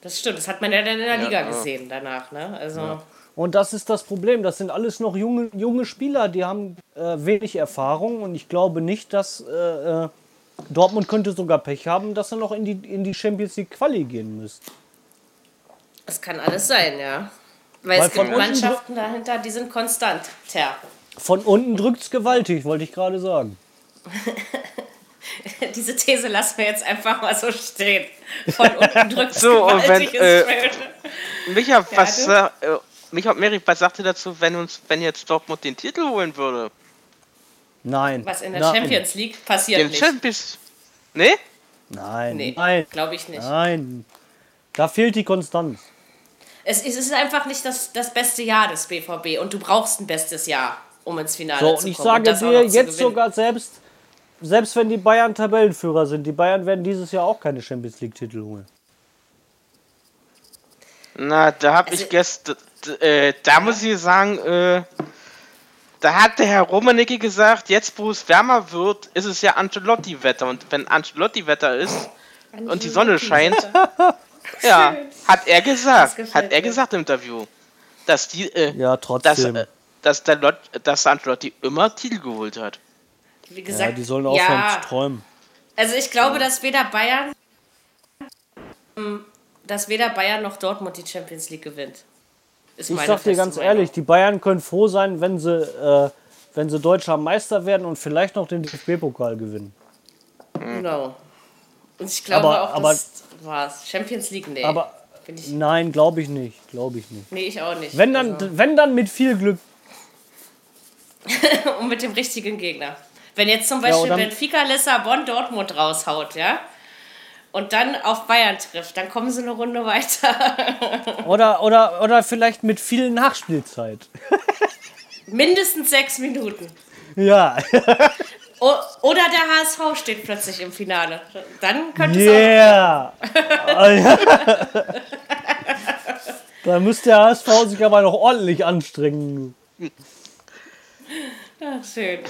Das stimmt, das hat man ja dann in der Liga gesehen danach, ne? Also,
Und das ist das Problem. Das sind alles noch junge, junge Spieler, die haben äh, wenig Erfahrung. Und ich glaube nicht, dass äh, äh, Dortmund könnte sogar Pech haben, dass er noch in die, in die Champions League Quali gehen müsste.
das kann alles sein, ja. Weil,
Weil
es
von
gibt Mannschaften dahinter, die sind konstant. Tja,
Von unten drückt's gewaltig, wollte ich gerade sagen.
diese These lassen wir jetzt einfach mal so stehen. Von unten drückt es
So, und wenn,
gewaltig
äh. Micha, was, sa- äh, Micha Mary, was sagt ihr dazu, wenn uns, wenn jetzt Dortmund den Titel holen würde?
Nein.
Was in der
nein,
Champions League passiert
Den
nicht.
Champions. Ne?
Nein,
Nee,
nein,
glaube ich nicht.
nein. Da fehlt die Konstanz.
Es, es ist einfach nicht das, das beste Jahr des BVB und du brauchst ein bestes Jahr, um ins Finale
So,
zu
und ich
kommen.
sage dir jetzt sogar selbst, selbst wenn die Bayern Tabellenführer sind, die Bayern werden dieses Jahr auch keine Champions League Titel holen.
Na, da hab
Also-
ich gestern, äh, da muss ich sagen, äh, da hat der Herr Romanicki gesagt, jetzt wo es wärmer wird, ist es ja Ancelotti-Wetter. Und wenn Ancelotti-Wetter ist und die Sonne scheint, ja, hat er gesagt, hat er
mir.
gesagt im Interview, dass die, äh,
Ja,
dass,
trotzdem.
äh, dass der Lot, dass Ancelotti immer Titel geholt hat.
Wie
ja,
gesagt,
die sollen aufhören
ja,
zu träumen.
Also ich glaube, dass weder Bayern, ähm, dass weder Bayern noch Dortmund die Champions League gewinnt. Ist
Ich sag dir ganz
Meinung.
ehrlich, die Bayern können froh sein, wenn sie, äh, wenn sie deutscher Meister werden und vielleicht noch den DFB-Pokal gewinnen.
Genau. Und ich glaube
Aber-
auch,
aber-
das war's. Champions League, nee.
Aber nein, glaube ich nicht. Glaube ich nicht.
nee, ich auch nicht.
Wenn dann,
Also,
wenn dann mit viel Glück.
und mit dem richtigen Gegner. Wenn jetzt zum
Ja,
Beispiel
dann-
Benfica Lissabon Dortmund raushaut, ja? Und dann auf Bayern trifft, dann kommen sie eine Runde weiter.
Oder, oder, oder vielleicht mit viel Nachspielzeit.
Mindestens sechs Minuten.
Ja.
O oder der HSV steht plötzlich im Finale. Dann könnte es
Yeah! Ah, ja. da müsste der HSV sich aber noch ordentlich anstrengen.
auch. Ach, schön.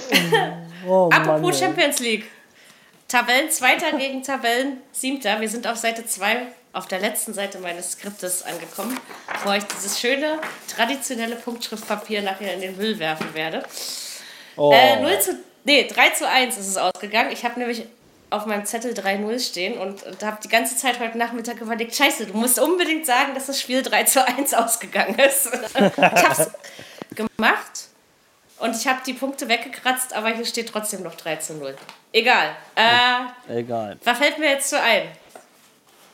Oh, Mann,
Apropos
ey.
Champions League. Tabellen Zweiter gegen Tabellen Siebter. Wir sind auf Seite 2, auf der letzten Seite meines Skriptes angekommen, bevor ich dieses schöne, traditionelle Punktschriftpapier nachher in den Müll werfen werde.
Oh.
Äh, 0 zu, nee, 3 zu 1 ist es ausgegangen. Ich habe nämlich auf meinem Zettel 3-0 stehen und, und habe die ganze Zeit heute Nachmittag überlegt, scheiße, du musst unbedingt sagen, dass das Spiel 3 zu 1 ausgegangen ist. ich habe es gemacht und ich habe die Punkte weggekratzt, aber hier steht trotzdem noch 3 zu 0. Egal. Äh,
Egal.
was fällt mir jetzt so ein?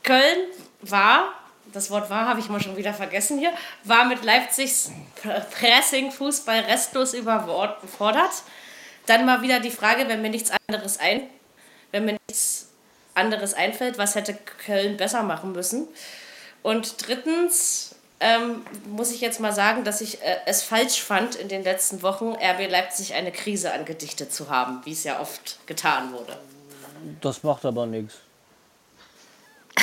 Köln war, das Wort war habe ich mal schon wieder vergessen hier, war mit Leipzigs Pressing-Fußball restlos überfordert. Dann mal wieder die Frage, wenn mir nichts anderes ein, wenn mir nichts anderes einfällt, was hätte Köln besser machen müssen? Und drittens ähm, muss ich jetzt mal sagen, dass ich äh, es falsch fand, in den letzten Wochen RB Leipzig eine Krise angedichtet zu haben, wie es ja oft getan wurde.
Das macht aber nichts.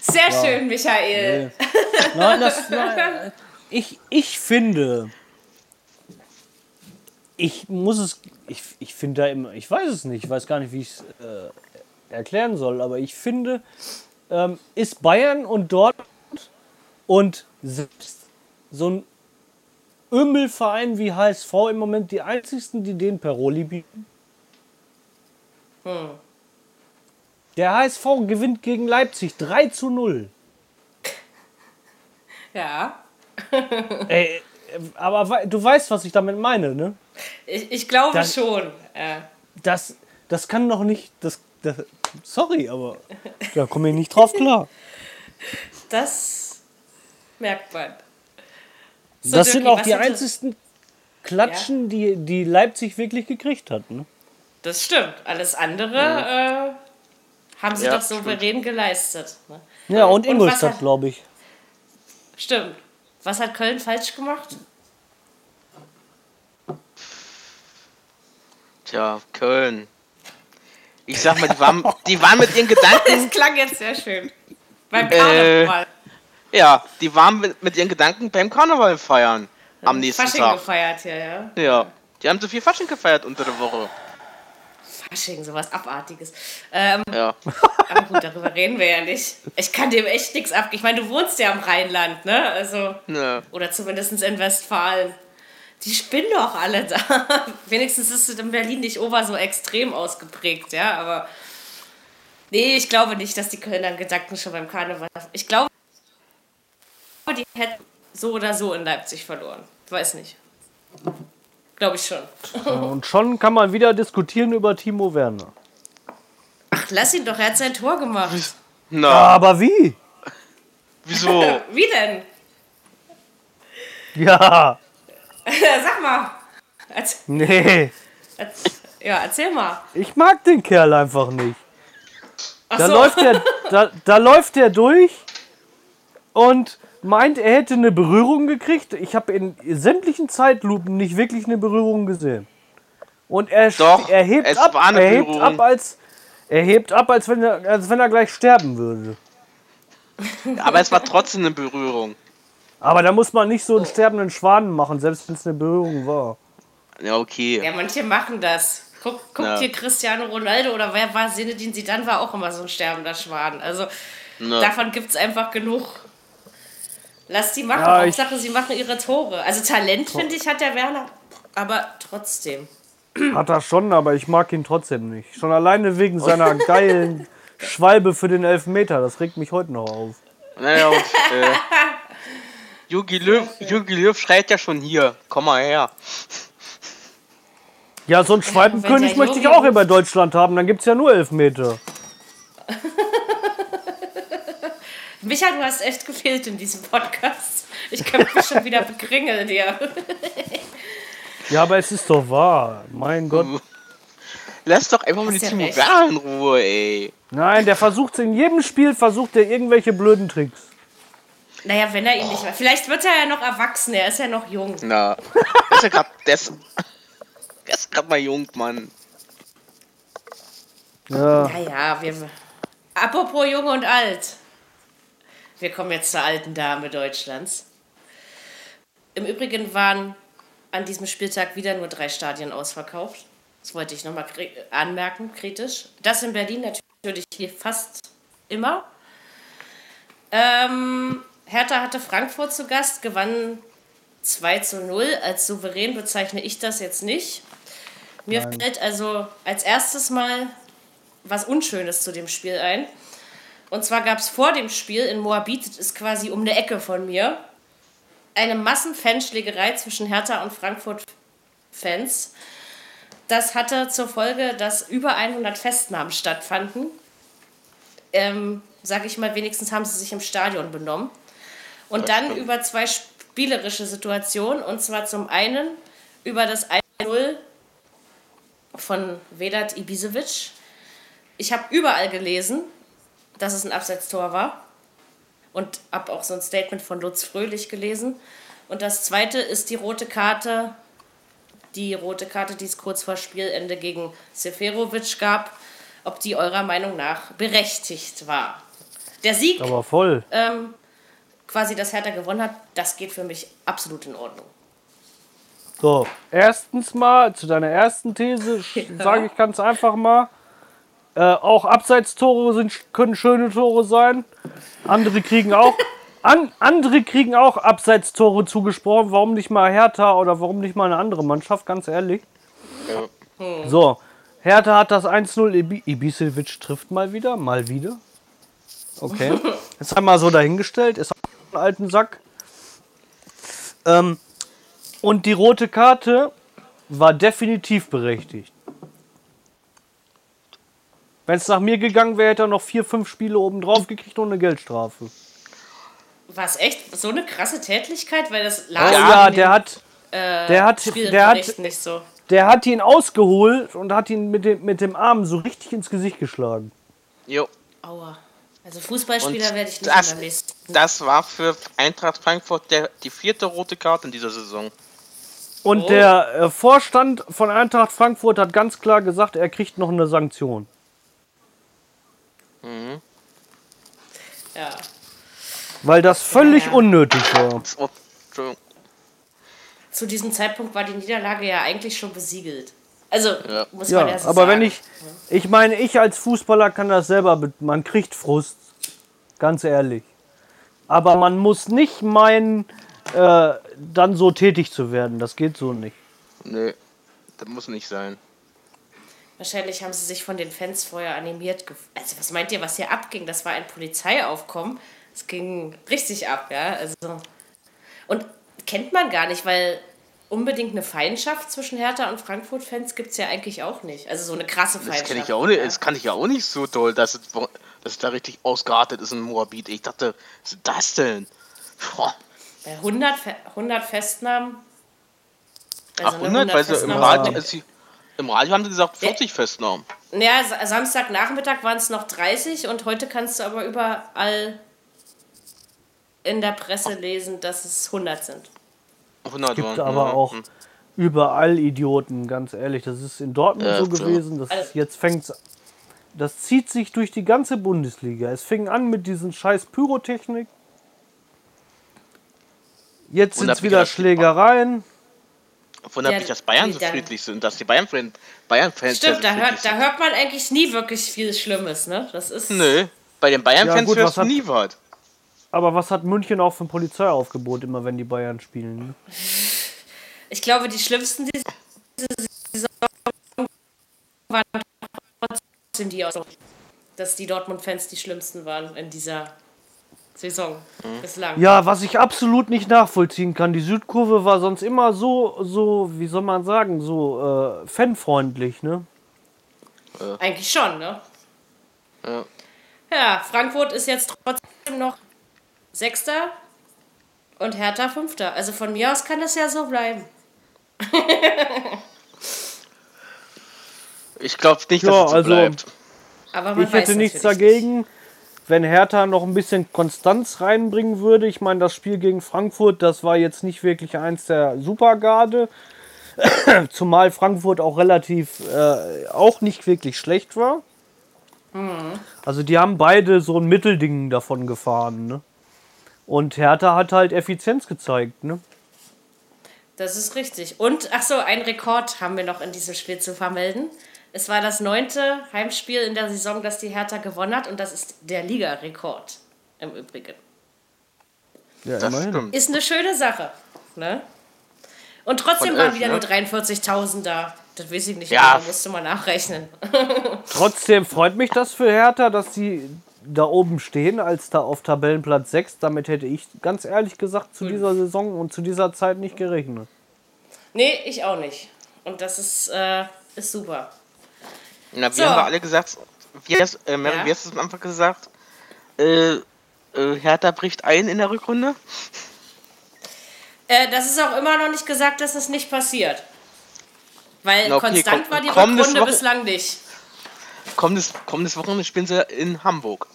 Sehr schön, Michael.
Nein, das, nein, ich, ich finde, ich muss es, ich, ich finde da immer, ich weiß es nicht, ich weiß gar nicht, wie ich es äh, erklären soll, aber ich finde, ähm, ist Bayern und Dortmund und selbst so ein Ümmelverein wie HSV im Moment die einzigsten, die den Peroli bieten? Der HSV gewinnt gegen Leipzig 3 zu 0.
Ja.
Ey, aber wei- du weißt, was ich damit meine, ne?
Ich, ich glaube
Das-
schon. Äh,
Das, das kann doch nicht. Das, das, sorry, aber da komme ich nicht drauf klar.
das merkt man. So,
das
Dirki,
sind auch die einzigsten Klatschen, die, die Leipzig wirklich gekriegt hat. Ne?
Das stimmt. Alles andere äh, haben sie
Ja,
doch souverän geleistet. Ne?
Ja, und
was
Ingolstadt,
hat-
glaube ich.
Stimmt. Was hat Köln falsch gemacht?
Tja, Köln. Ich sag mal, die waren, die waren mit ihren Gedanken,
Das klang jetzt sehr schön. Beim
Äh,
Karneval.
ja, die waren mit, mit ihren Gedanken beim Karneval feiern. Am nächsten
Fasching
Tag.
gefeiert hier, ja.
Ja. Die haben so viel Fasching gefeiert unter der Woche.
Fasching, sowas Abartiges. Ähm,
Ja.
aber gut, darüber reden wir ja nicht. Ich kann dem echt nichts ab. Ich meine, du wohnst ja im Rheinland, ne? Also,
Ne.
oder zumindest in Westfalen. Die spinnen doch alle da. Wenigstens ist es in Berlin nicht ober so extrem ausgeprägt, ja, aber. Nee, ich glaube nicht, dass die Kölner Gedanken schon beim Karneval. Ich glaube, die hätten so oder so in Leipzig verloren. Weiß nicht. Glaube ich schon.
Und schon kann man wieder diskutieren über Timo Werner.
Ach, lass ihn doch, er hat sein Tor gemacht.
Na,
Aber wie?
wieso?
Wie denn?
Ja,
Sag mal. Erz-
nee.
erz- ja, erzähl mal.
Ich mag den Kerl einfach nicht.
Ach
Da
so.
läuft der, da, da läuft der durch und meint, er hätte eine Berührung gekriegt. Ich habe in sämtlichen Zeitlupen nicht wirklich eine Berührung gesehen. Und er,
Doch,
er hebt ab, er hebt
Berührung.
ab, als er hebt ab, als wenn er, als wenn er gleich sterben würde.
Aber es war trotzdem eine Berührung.
Aber da muss man nicht so einen sterbenden Schwan machen, selbst wenn es eine Berührung war.
Ja, okay.
Ja, manche machen das. Guck, guck
Ja.
hier Cristiano Ronaldo oder wer war Zinedine Zidane war auch immer so ein sterbender Schwan. Also
Ja.
davon gibt es einfach genug. Lass die machen.
Ja,
Hauptsache, sie machen ihre Tore. Also Talent, finde ich, hat der Werner. Aber trotzdem.
Hat er schon, aber ich mag ihn trotzdem nicht. Schon alleine wegen seiner geilen Schwalbe für den Elfmeter. Das regt mich heute noch auf.
Naja, und, äh, Jogi Löw, Jogi Löw schreit ja schon hier. Komm mal her.
Ja, so einen Schwalbenkönig möchte ich auch über Deutschland haben. Dann gibt es ja nur Elfmeter.
Micha, du hast echt gefehlt in diesem Podcast. Ich kann mich schon wieder bekringeln dir.
Ja, aber es ist doch wahr. Mein Gott.
Lass doch einfach mal die Timo. Werner in Ruhe, ey.
Nein, der versucht in jedem Spiel versucht er irgendwelche blöden Tricks.
Naja, wenn er ihn nicht. Vielleicht wird er ja noch erwachsen, er ist ja noch jung.
Na, der ist ja grad, der ist, der ist grad mal jung, Mann.
Ja.
Naja, wir. Apropos jung und alt. Wir kommen jetzt zur alten Dame Deutschlands. Im Übrigen waren an diesem Spieltag wieder nur drei Stadien ausverkauft. Das wollte ich nochmal anmerken, kritisch. Das in Berlin natürlich hier fast immer. Ähm, Hertha hatte Frankfurt zu Gast, gewann 2 zu 0. Als souverän bezeichne ich das jetzt nicht. Mir fällt also als erstes mal was Unschönes zu dem Spiel ein. Und zwar gab es vor dem Spiel in Moabit, das ist quasi um eine Ecke von mir, eine Massenfanschlägerei zwischen Hertha und Frankfurt-Fans. Das hatte zur Folge, dass über 100 Festnahmen stattfanden. Ähm, sag ich mal, wenigstens haben sie sich im Stadion benommen. Und dann über zwei spielerische Situationen. Und zwar zum einen über das 1-0 von Vedat Ibisevic. Ich habe überall gelesen, dass es ein Abseitstor war. Und habe auch so ein Statement von Lutz Fröhlich gelesen. Und das zweite ist die rote Karte, die rote Karte, die es kurz vor Spielende gegen Seferovic gab, ob die eurer Meinung nach berechtigt war. Der Sieg,
Aber voll.
ähm, quasi das Hertha gewonnen hat, das geht für mich absolut in Ordnung.
So, erstens mal zu deiner ersten These sage ich ganz einfach mal. Äh, auch Abseitstore sind, können schöne Tore sein. Andere kriegen auch an, andere kriegen auch Abseitstore zugesprochen. Warum nicht mal Hertha oder warum nicht mal eine andere Mannschaft? Ganz ehrlich. So, Hertha hat das 1-0. Ibi Ibisevic trifft mal wieder, mal wieder. Okay, ist einmal so dahingestellt. Ist alten Sack. Ähm, Und die rote Karte war definitiv berechtigt. Wenn es nach mir gegangen wäre, hätte er noch vier, fünf Spiele oben drauf gekriegt und eine Geldstrafe.
War es echt so eine krasse Tätlichkeit? Weil das
Oh
las
ja, der hat,
äh,
der hat, der hat,
nicht so.
der hat ihn ausgeholt und hat ihn mit dem, mit dem Arm so richtig ins Gesicht geschlagen.
Jo.
Aua. Also Fußballspieler
Und
werde ich nicht
das-
mehr nächsten.
Das war für Eintracht Frankfurt der, die vierte rote Karte in dieser Saison.
Und
Oh.
der äh, Vorstand von Eintracht Frankfurt hat ganz klar gesagt, er kriegt noch eine Sanktion.
Ja.
Weil das völlig
Ja.
unnötig war.
Entschuldigung.
Zu diesem Zeitpunkt war die Niederlage ja eigentlich schon besiegelt. Also,
Ja.
muss man
Ja,
so
aber
sagen.
wenn ich, ich meine, ich als Fußballer kann das selber, be- man kriegt Frust, ganz ehrlich. Aber man muss nicht meinen, äh, dann so tätig zu werden. Das geht so nicht.
Nee, das muss nicht sein.
Wahrscheinlich haben sie sich von den Fans vorher animiert. Also, was meint ihr, was hier abging? Das war ein Polizeiaufkommen. Es ging richtig ab, ja. Also. Und kennt man gar nicht, weil unbedingt eine Feindschaft zwischen Hertha und Frankfurt-Fans gibt es ja eigentlich auch nicht. Also so eine krasse
Das
Feindschaft.
kenne ich ja auch nicht,
ja.
das kann ich ja auch nicht so toll, dass es, dass es da richtig ausgeartet ist in Moabit. Ich dachte, was ist das denn? Boah,
Bei 100, Fe 100 Festnahmen.
ach,
eine
100, weil sie im
Festnahmen
Radio,
sind-
als sie, im Radio haben sie gesagt 40 Festnahmen.
Ja, Sa- Samstagnachmittag waren es noch 30 und heute kannst du aber überall in der Presse lesen, dass es 100 sind.
100
Gibt
waren,
aber
ja.
auch überall Idioten, ganz ehrlich. Das ist in Dortmund
Ja,
so
klar.
gewesen. Das
Also-
jetzt fängt's. Das zieht sich durch die ganze Bundesliga. Es fing an mit diesen scheiß Pyrotechnik. Jetzt sind es wieder Schlägereien.
Wundert
Ja,
mich, dass Bayern so friedlich sind, dass die Bayern-Fans Bayern -Fans
Stimmt,
so
da hört, da hört man eigentlich nie wirklich viel Schlimmes, ne? Das ist.
Nö, bei den Bayern-Fans
Ja, gut,
hörst du nie was.
Aber was hat München auch für ein Polizeiaufgebot, immer wenn die Bayern spielen? Ne?
Ich glaube, die schlimmsten diese Saison waren trotzdem die aus. Dass die Dortmund-Fans die schlimmsten waren in dieser Saison bislang.
Ja, was ich absolut nicht nachvollziehen kann. Die Südkurve war sonst immer so, so, wie soll man sagen, so äh, fanfreundlich, ne?
Eigentlich schon, ne?
Ja.
Ja, Frankfurt ist jetzt trotzdem noch Sechster und Hertha Fünfter. Also von mir aus kann das ja so bleiben.
Ich glaube nicht,
Ja,
dass es so
also-
bleibt.
Aber man
Ich hätte nichts dagegen, wenn Hertha noch ein bisschen Konstanz reinbringen würde. Ich meine, das Spiel gegen Frankfurt, das war jetzt nicht wirklich eins der Supergarde. Zumal Frankfurt auch relativ, äh, auch nicht wirklich schlecht war. Also die haben beide so ein Mittelding davon gefahren. Ne? Und Hertha hat halt Effizienz gezeigt. Ne?
Das ist richtig. Und, ach so, ein Rekord haben wir noch in diesem Spiel zu vermelden. Es war das neunte Heimspiel in der Saison, das die Hertha gewonnen hat. Und das ist der Ligarekord im Übrigen.
Ja,
Das stimmt.
Ist eine schöne Sache. Ne? Und trotzdem
Von
waren
elf,
wieder
ne?
nur 43.000 da. Das weiß ich nicht,
Ja.
da musst du mal nachrechnen.
Trotzdem freut mich das für Hertha, dass sie da oben stehen, als da auf Tabellenplatz 6. Damit hätte ich ganz ehrlich gesagt zu dieser Saison und zu dieser Zeit nicht gerechnet.
nee, ich auch nicht. Und das ist, äh, ist super.
Na, wir
So.
haben wir alle gesagt, wie hast, äh, Mary,
Ja.
wie hast du es am Anfang gesagt? Äh, äh, Hertha bricht ein in der Rückrunde?
Äh, das ist auch immer noch nicht gesagt, dass es nicht passiert. Weil
Na, okay,
konstant
komm-
war die Rückrunde bislang nicht.
Kommendes, kommendes Wochenende spielen sie in Hamburg.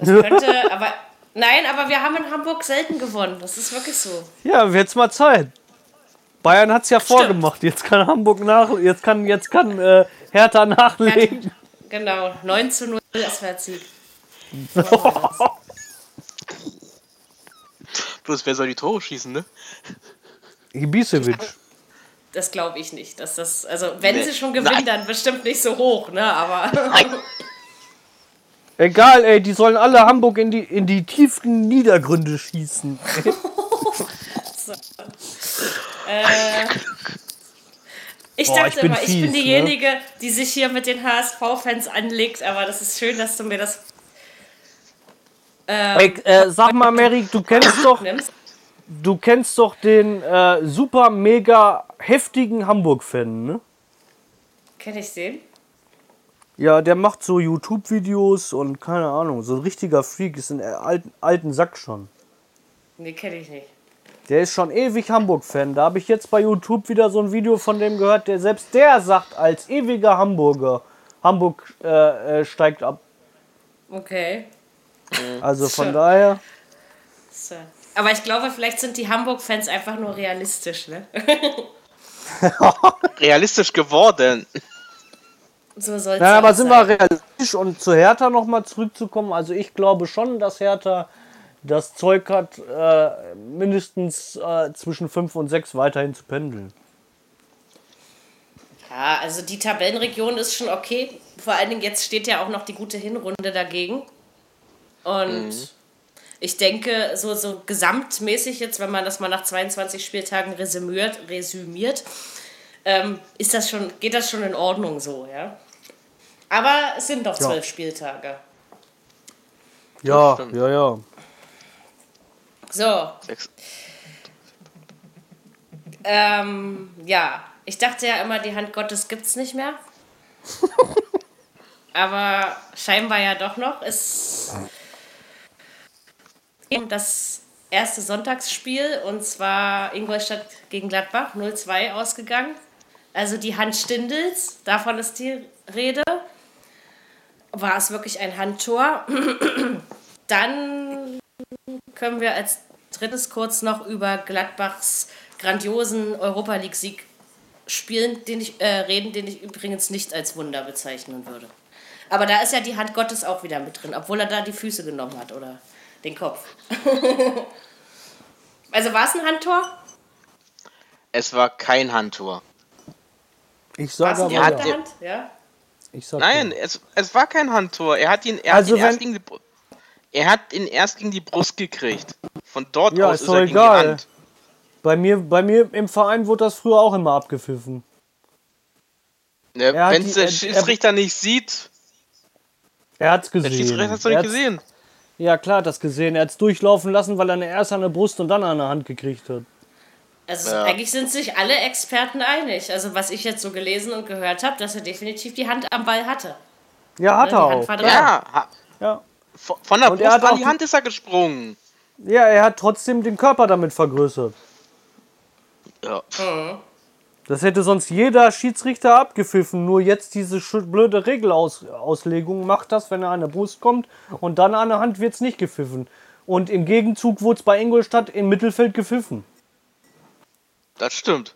Das könnte, aber. Nein, aber wir haben in Hamburg selten gewonnen. Das ist wirklich so.
Ja, wird's mal Zeit. Bayern hat's ja vorgemacht. Jetzt kann Hamburg nach, jetzt kann, jetzt kann äh, Hertha nachlegen.
Genau, 9 zu 0 Auswärtssieg.
Bloß wer soll die Tore schießen, ne?
Ibisevic.
Das glaube ich nicht. Dass das, also, wenn
Nee.
sie schon gewinnen,
Nein.
dann bestimmt nicht so hoch, ne? Aber.
Egal, ey, die sollen alle Hamburg in die, in die tiefsten Niedergründe schießen.
Ich
Boah,
dachte
ich
immer, ich bin
fies, ne?
diejenige, die sich hier mit den HSV-Fans anlegt, aber das ist schön, dass du mir das
Ey, äh, sag mal, Mary, du kennst doch,
nimmst.
du kennst doch den äh, super mega heftigen Hamburg-Fan, ne?
Kenn ich den?
Ja, der macht so YouTube-Videos und keine Ahnung, so ein richtiger Freak, ist ein alten, alten Sack schon.
Nee, kenne ich nicht.
Der ist schon ewig Hamburg-Fan. Da habe ich jetzt bei YouTube wieder so ein Video von dem gehört, der selbst der sagt, als ewiger Hamburger, Hamburg äh, äh, steigt ab.
Okay.
Also von
Tja.
daher,
So. Aber ich glaube, vielleicht sind die Hamburg-Fans einfach nur realistisch, ne?
Realistisch geworden.
So soll es
ja, aber sind
sein.
wir realistisch und zu Hertha nochmal zurückzukommen. Also ich glaube schon, dass Hertha das Zeug hat, äh, mindestens äh, zwischen 5 und 6 weiterhin zu pendeln.
Ja, also die Tabellenregion ist schon okay. Vor allen Dingen jetzt steht ja auch noch die gute Hinrunde dagegen. Und ich denke, so, so gesamtmäßig jetzt, wenn man das mal nach 22 Spieltagen resümiert, resümiert ähm, ist das schon, geht das schon in Ordnung so, ja. Aber es sind doch
Ja.
zwölf Spieltage.
Ja, ja, ja.
So,
Sechs.
Ähm, ja, ich dachte ja immer, die Hand Gottes gibt's nicht mehr. Aber scheinbar ja doch noch. Ist das erste Sonntagsspiel und zwar Ingolstadt gegen Gladbach 0-2 ausgegangen. Also die Hand Stindels, davon ist die Rede. War es wirklich ein Handtor? Dann können wir als drittes kurz noch über Gladbachs grandiosen Europa League Sieg spielen, den ich äh, reden, den ich übrigens nicht als Wunder bezeichnen würde. Aber da ist ja die Hand Gottes auch wieder mit drin, obwohl er da die Füße genommen hat oder den Kopf. also war es ein Handtor?
Es war kein Handtor.
Ich sage aber ja.
Hand? Ja.
Ich sag
Nein,
ja.
es, es war kein Handtor. Er hat ihn, er
Also
hat ihn erst gegen die, er hat ihn erst gegen die Brust gekriegt. Von dort
Ja,
aus
ist
ist er gegen
egal.
die Hand.
Bei mir, bei mir im Verein wurde das früher auch immer abgepfiffen.
Ne,
Er hat
Wenn
die-
der
er-
Schiedsrichter nicht sieht,
Er hat's
der
gesehen.
Schiedsrichter hat es doch nicht
hat's-
gesehen.
Ja, klar, hat das gesehen. Er hat es durchlaufen lassen, weil er erst an der Brust und dann an der Hand gekriegt hat.
Also
Ja.
eigentlich sind sich alle Experten einig. Also was ich jetzt so gelesen und gehört habe, dass er definitiv die Hand am Ball hatte.
Ja, hat er auch.
Ja,
Ja.
von von der
Und
Brust an die Hand ist er gesprungen.
ja, er hat trotzdem den Körper damit vergrößert.
Ja.
Das hätte sonst jeder Schiedsrichter abgepfiffen. Nur jetzt diese blöde Regelauslegung macht das, wenn er an der Brust kommt und dann an der Hand wird es nicht gepfiffen. Und im Gegenzug wurde es bei Ingolstadt im Mittelfeld gepfiffen.
Das stimmt.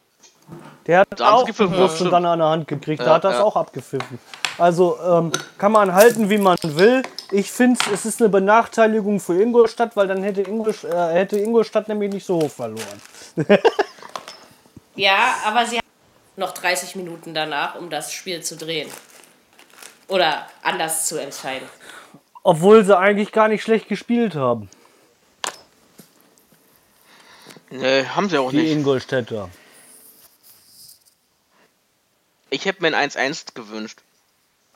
Der hat
Da
auch
ja,
und dann an der Hand gekriegt. da
Ja,
hat das
ja.
auch abgepfiffen. Also ähm, kann man halten, wie man will. Ich finde, es ist eine Benachteiligung für Ingolstadt, weil dann hätte, Ingolst äh, hätte Ingolstadt nämlich nicht so hoch verloren.
Ja, aber sie haben noch 30 Minuten danach, um das Spiel zu drehen. Oder anders zu entscheiden.
Obwohl sie eigentlich gar nicht schlecht gespielt haben,
Ne, haben sie auch
die
nicht.
Ingolstädter.
Ich hätte mir ein 1-1 gewünscht.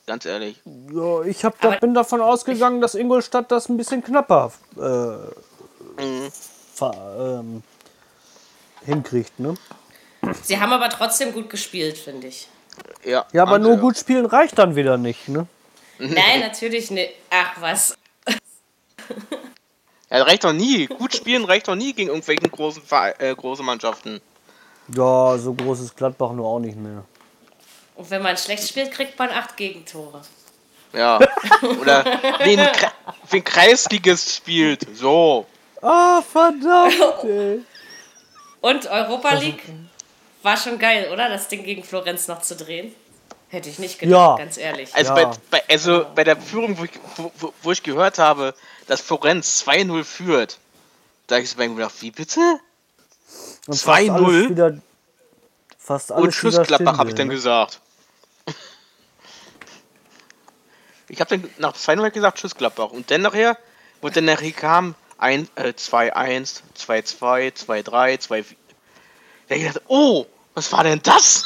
Ganz ehrlich.
Ja, ich hab, da, bin davon ausgegangen, dass Ingolstadt das ein bisschen knapper äh,
Mhm.
ähm, hinkriegt. Ne?
Sie haben aber trotzdem gut gespielt, finde ich.
Ja,
Ja, aber nur
sie.
gut spielen reicht dann wieder nicht. Ne?
Nein, natürlich nicht. Ach was.
Ja, reicht doch nie. Gut spielen reicht doch nie gegen irgendwelchen großen äh, große Mannschaften.
Ja, so groß ist Gladbach nur auch nicht mehr.
Und wenn man schlecht spielt, kriegt man acht Gegentore.
Ja. Oder wen, Kre wen Kreisligist spielt. So.
Ah, verdammt, ey.
Und Europa League war schon geil, oder? Das Ding gegen Florenz noch zu drehen. Hätte ich nicht gedacht,
Ja.
ganz ehrlich.
Also,
Ja.
bei, bei, also bei der Führung, wo ich, wo, wo- ich gehört habe, dass Florenz 2-0 führt, da habe ich mir gedacht, wie bitte?
Und fast
2-0?
alles wieder- Fast alles
Und Gladbach, habe ich dann
ne?
gesagt. Ich habe dann nach 2-0 gesagt, Tschüss Gladbach. Und dann nachher, wo dann nachher kam, ein, äh, 2-1, 2-2, 2-3, 2-4. Da ich gedacht, oh, was war denn das?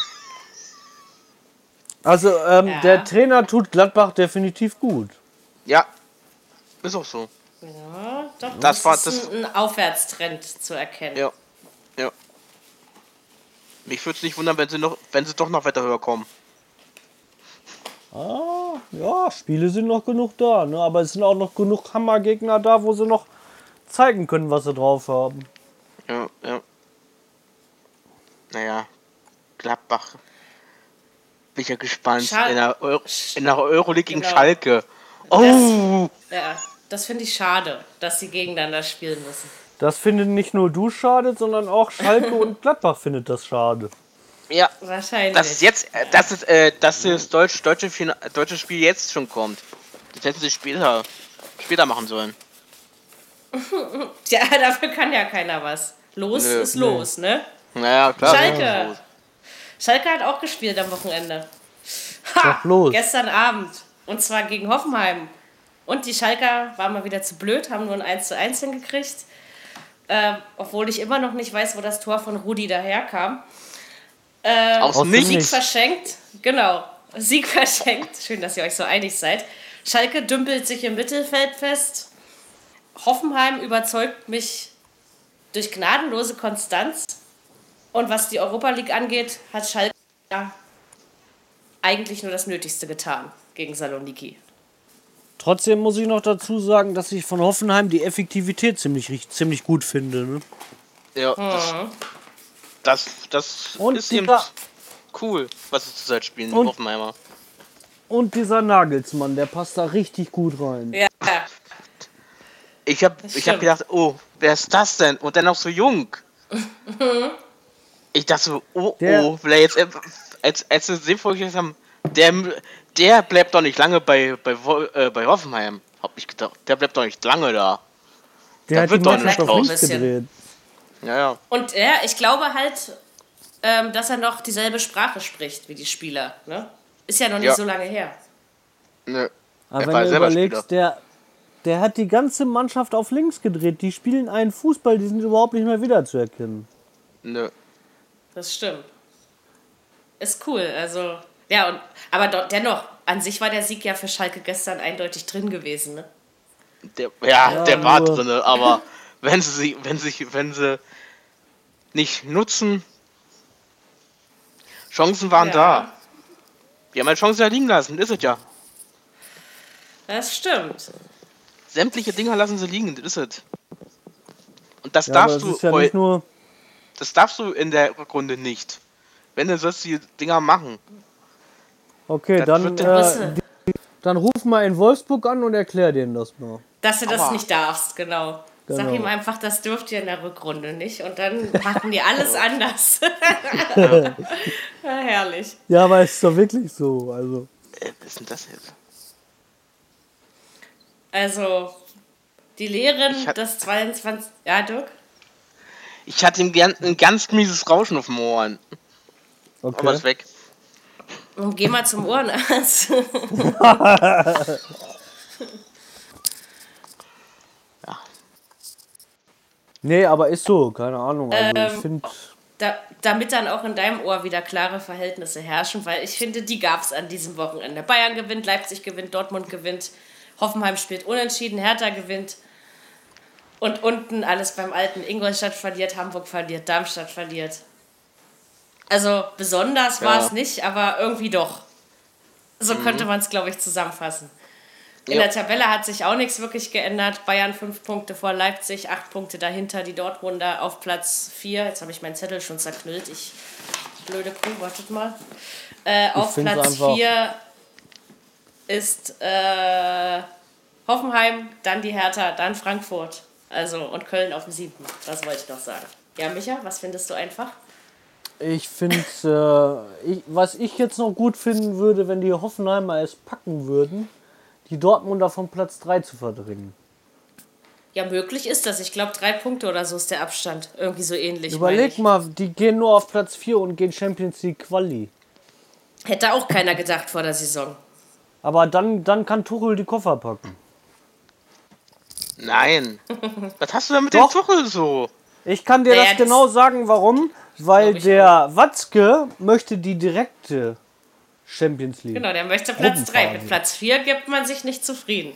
Also, ähm,
Ja.
der Trainer tut Gladbach definitiv gut.
Ja, ist auch so.
Ja, doch,
Das
das,
war-
ist
das-
ein, ein Aufwärtstrend zu erkennen.
Ja. Ja. Mich würde es nicht wundern, wenn sie noch, wenn sie doch noch weiter höher kommen.
Ah, ja, Spiele sind noch genug da, ne? aber es sind auch noch genug Hammergegner da, wo sie noch zeigen können, was sie drauf haben.
Ja, ja. Naja, Gladbach. Bin ich ja gespannt.
Schal-
in, der Euro, in der Euroleague gegen
Genau.
Schalke. Oh!
Ja, das finde ich schade, dass sie gegeneinander spielen müssen.
Das findet nicht nur du schade, sondern auch Schalke und Gladbach findet das schade.
Ja,
Wahrscheinlich.
das ist jetzt, äh, das ist, äh, dass das Deutsch, deutsche, Fina- deutsche Spiel jetzt schon kommt. Das hätten sie später, später machen sollen.
Tja, dafür kann ja keiner was. Los
Nö,
ist los, ne?
Naja, klar.
Schalke. Schalke hat auch gespielt am Wochenende. Ha,
Doch los.
gestern Abend. Und zwar gegen Hoffenheim. Und die Schalker waren mal wieder zu blöd, haben nur ein 1 zu 1 hingekriegt. Äh, obwohl ich immer noch nicht weiß, wo das Tor von Rudi daherkam. Äh,
Aus nichts.
Sieg verschenkt. Genau. Sieg verschenkt. Schön, dass ihr euch so einig seid. Schalke dümpelt sich im Mittelfeld fest. Hoffenheim überzeugt mich durch gnadenlose Konstanz. Und was die Europa League angeht, hat Schalke ja eigentlich nur das Nötigste getan gegen Saloniki.
Trotzdem muss ich noch dazu sagen, dass ich von Hoffenheim die Effektivität ziemlich, ziemlich gut finde. Ne?
Ja, das, das, das
Und
ist eben cool, was sie zurzeit spielen,
Und-
Hoffenheimer.
Und dieser Nagelsmann, der passt da richtig gut rein.
Ja,
Ich hab,
Das
ich hab gedacht, oh, wer ist das denn? Und dann noch so jung. ich dachte so, oh,
Der-
oh, will er jetzt, äh, als, als sie den vorgestellt haben, der, der bleibt doch nicht lange bei, bei, äh, bei Hoffenheim. Hab ich gedacht, der bleibt doch nicht lange da.
Der
Da
hat die
wird doch nicht
auf
raus.
gedreht.
Ja, ja.
Und ja, ich glaube halt, ähm, dass er noch dieselbe Sprache spricht wie die Spieler. Ne? Ist ja noch nicht
Ja.
so lange her.
Nö.
Aber
Er
wenn du überlegst, der, der hat die ganze Mannschaft auf links gedreht. Die spielen einen Fußball, die sind überhaupt nicht mehr wiederzuerkennen.
Nö.
Das stimmt. Ist cool. Also, ja, und, aber do, dennoch, an sich war der Sieg ja für Schalke gestern eindeutig drin gewesen. Ne?
Der, ja,
Ja,
der war drinne, aber wenn sie, sie- wenn sie, wenn sie nicht nutzen, Chancen waren
Ja.
da. Die haben halt Chancen ja liegen lassen, ist es ja.
Das stimmt.
Sämtliche Dinger lassen sie liegen, das ist es. Und das
Ja,
darfst du,
ist ja nicht nur.
Das darfst du in der Runde nicht. Wenn du sollst die Dinger machen.
Okay, dann,
Du
äh, dann ruf mal in Wolfsburg an und erklär denen das mal.
dass du das
Aua.
nicht darfst, genau. Sag
Genau.
ihm einfach, das dürft ihr in der Rückrunde nicht. Und dann machen die alles anders. ja, herrlich.
Ja, aber es ist doch wirklich so. Also.
Äh, was ist denn das jetzt?
Also, die
hat-
des 22. Ja, Dirk?
Ich hatte ihm ein ganz mieses Rauschen auf den Ohren. Aber
Okay.
ist weg.
Und geh mal zum Ohrenarzt.
Nee, aber ist so, keine Ahnung. Also ich
Ähm,
finde.
da, damit dann auch in deinem Ohr wieder klare Verhältnisse herrschen, weil ich finde, die gab es an diesem Wochenende. Bayern gewinnt, Leipzig gewinnt, Dortmund gewinnt, Hoffenheim spielt unentschieden, Hertha gewinnt. Und unten alles beim Alten. Ingolstadt verliert, Hamburg verliert, Darmstadt verliert. Also besonders war es nicht, aber irgendwie doch. So könnte man es, glaube ich, zusammenfassen. In
Ja.
der Tabelle hat sich auch nichts wirklich geändert. Bayern fünf Punkte vor Leipzig, acht Punkte dahinter. Die Dortmunder auf Platz vier. Jetzt habe ich meinen Zettel schon zerknüllt. Ich blöde Kuh, wartet mal. Äh, auf Platz vier ist äh, Hoffenheim, dann die Hertha, dann Frankfurt. Also und Köln auf dem siebten. Das wollte ich noch sagen. Ja, Micha, was findest du einfach?
Ich finde, äh, was ich jetzt noch gut finden würde, wenn die Hoffenheimer es packen würden, die Dortmunder von Platz 3 zu verdrängen.
Ja, möglich ist das. Ich glaube, drei Punkte oder so ist der Abstand. Irgendwie so ähnlich.
Überleg mal, die gehen nur auf Platz 4 und gehen Champions League Quali.
Hätte auch keiner gedacht vor der Saison.
Aber dann, dann kann Tuchel die Koffer packen.
Nein. Was hast du denn mit
Doch.
dem Tuchel so?
Ich kann dir
Naja,
das genau sagen, warum. Weil der Watzke möchte die direkte Champions League.
Genau, der möchte Platz 3.
Gruppenphase.
Mit Platz 4 gibt man sich nicht zufrieden.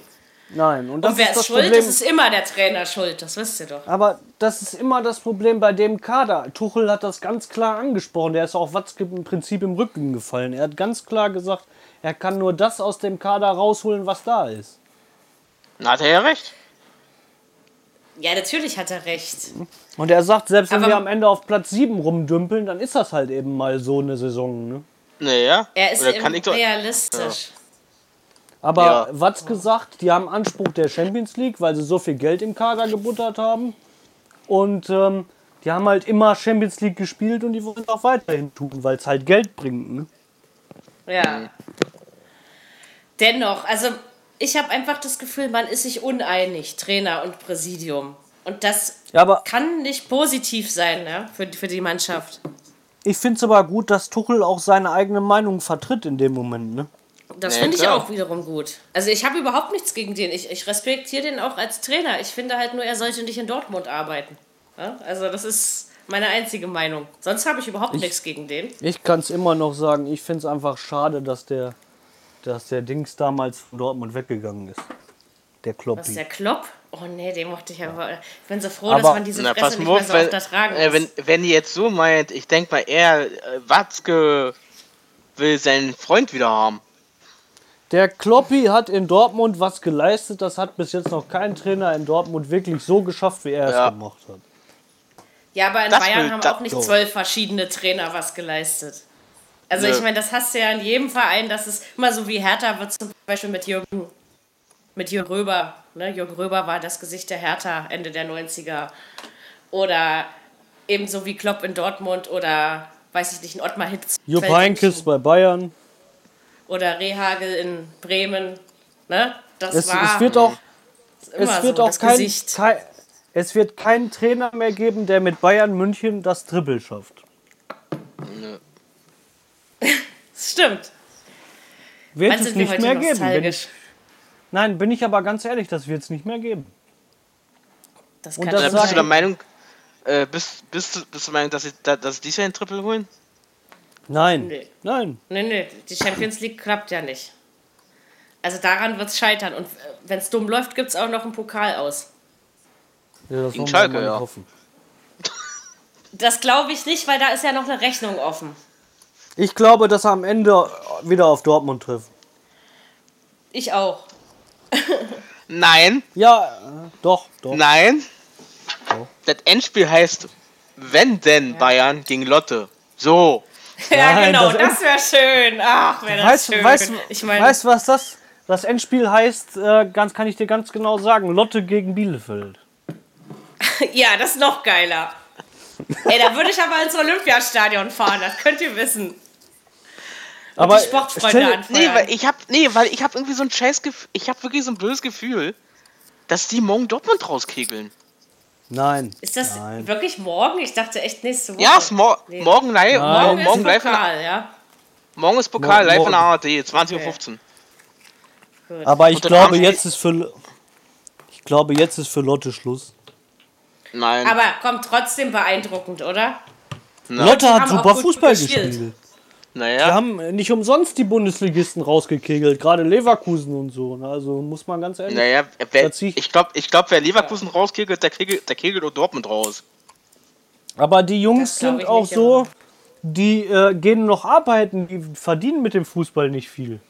Nein. Und das
Und wer
ist
ist
das
schuld?
Problem.
Das ist immer der Trainer schuld, das wisst ihr doch.
Aber das ist immer das Problem bei dem Kader. Tuchel hat das ganz klar angesprochen. Der ist auch Watzke im Prinzip im Rücken gefallen. Er hat ganz klar gesagt, er kann nur das aus dem Kader rausholen, was da ist.
Na, hat er ja recht.
Ja, natürlich hat er recht.
Und er sagt, selbst wenn
Aber-
wir am Ende auf Platz 7 rumdümpeln, dann ist das halt eben mal so eine Saison. Ne?
Naja.
Er ist
Oder
im
kann ich doch.
realistisch.
Aber
Ja.
Watzke sagt, die haben Anspruch der Champions League, weil sie so viel Geld im Kader gebuttert haben. Und ähm, die haben halt immer Champions League gespielt und die wollen es auch weiterhin tun, weil es halt Geld bringt. Ne?
Ja. Dennoch, also ich habe einfach das Gefühl, man ist sich uneinig, Trainer und Präsidium. Und das
Ja, aber
kann nicht positiv sein ne, für, für die Mannschaft.
ich finde es aber gut, dass Tuchel auch seine eigene Meinung vertritt in dem Moment. Ne?
Das
Ja,
finde ich auch wiederum gut. Also ich habe überhaupt nichts gegen den. Ich, ich respektiere den auch als Trainer. Ich finde halt nur, er sollte nicht in Dortmund arbeiten. Ja? Also das ist meine einzige Meinung. Sonst habe ich überhaupt nichts gegen den.
Ich kann es immer noch sagen, ich finde es einfach schade, dass der, dass der Dings damals von Dortmund weggegangen ist. Der
Was ist der Klopp? Oh nee, den mochte ich aber. Ich bin so froh,
Aber-
dass man diese
Na,
Fresse nicht
mal
mehr
auf,
so
wenn,
oft ertragen
äh,
muss.
wenn, wenn ihr jetzt so meint, ich denke mal, er, äh, Watzke, will seinen Freund wieder haben.
Der Kloppi hat in Dortmund was geleistet, das hat bis jetzt noch kein Trainer in Dortmund wirklich so geschafft, wie er
Ja.
es gemacht hat.
Ja, aber in
Das
Bayern haben auch nicht
so.
zwölf verschiedene Trainer was geleistet. Also
Nö.
ich meine, das hast du ja in jedem Verein, das ist immer so wie Hertha wird zum Beispiel mit Jürgen, mit Jürgen Röber. Ne? Jürgen Röber war das Gesicht der Hertha Ende der 90er. Oder ebenso wie Klopp in Dortmund oder weiß ich nicht, ein Ottmar Hitz.
Jupp Heynckes bei Bayern.
Oder Rehagel in Bremen. Ne? Das
Es,
war
es wird auch,
immer
es wird
so
auch
das
kein,
Gesicht.
kein, es wird keinen Trainer mehr geben, der mit Bayern München das Triple schafft.
Das stimmt.
Wird
Wann
es
sind wir
nicht
heute
mehr geben. Bin ich, nein, bin ich aber ganz ehrlich, das wird es nicht mehr geben.
Das
Und
kann
das
Äh,
schon
bist du der. Meinung, äh, bist, bist, du- bist du der Meinung, dass sie, da- dass sie dies Jahr ein Triple holen?
Nein,
Nee.
nein.
Nee, nee, die Champions League klappt ja nicht. Also daran wird es scheitern. Und wenn es dumm läuft, gibt es auch noch einen Pokal aus.
Ja, das
Gegen
wir
Schalke, ja.
hoffen.
Das glaube ich nicht, weil da ist ja noch eine Rechnung offen.
Ich glaube, dass er am Ende wieder auf Dortmund trifft.
Ich auch.
Nein,
Ja, äh, doch, doch.
nein. Das Endspiel heißt, wenn denn Bayern gegen Lotte. So.
Ja,
Nein,
genau,
das
das, wäre schön. Ach, wäre das
Weißt,
schön.
weißt,
ich meine,
weißt du, was das, das Endspiel heißt? Äh, ganz, kann ich dir ganz genau sagen. Lotte gegen Bielefeld.
ja, das ist noch geiler. Ey, da würde ich aber ins Olympiastadion fahren, das könnt ihr wissen.
Aber
die Sportfreunde.
Nee, weil ich hab, nee, weil ich hab irgendwie so ein scheiß Gefühl, ich hab wirklich so ein blödes Gefühl, dass die morgen Dortmund rauskegeln.
Nein.
Ist das
Nein.
wirklich morgen? Ich dachte echt nächste Woche.
Ja, ist mor
Nee.
morgen
Nein.
morgen, morgen,
ist
live
Pokal, ja.
morgen ist Pokal
Morgen-
live in
morgen.
der ARD, 20.15 Uhr.
Aber ich glaube, jetzt ist für ich glaube, jetzt ist für Lotte Schluss.
Nein,
Aber kommt trotzdem beeindruckend, oder?
Lotte hat super Fußball
gespielt.
gespielt. Wir
naja,
haben nicht umsonst die Bundesligisten rausgekegelt, gerade Leverkusen und so. ne? Also muss man ganz ehrlich.
naja, wer,
ich-
glaube, ich glaub, wer Leverkusen rauskegelt, der kegelt, der kegelt auch Dortmund raus.
Aber die Jungs sind auch
nicht,
so,
aber-
die äh, gehen noch arbeiten, die verdienen mit dem Fußball nicht viel.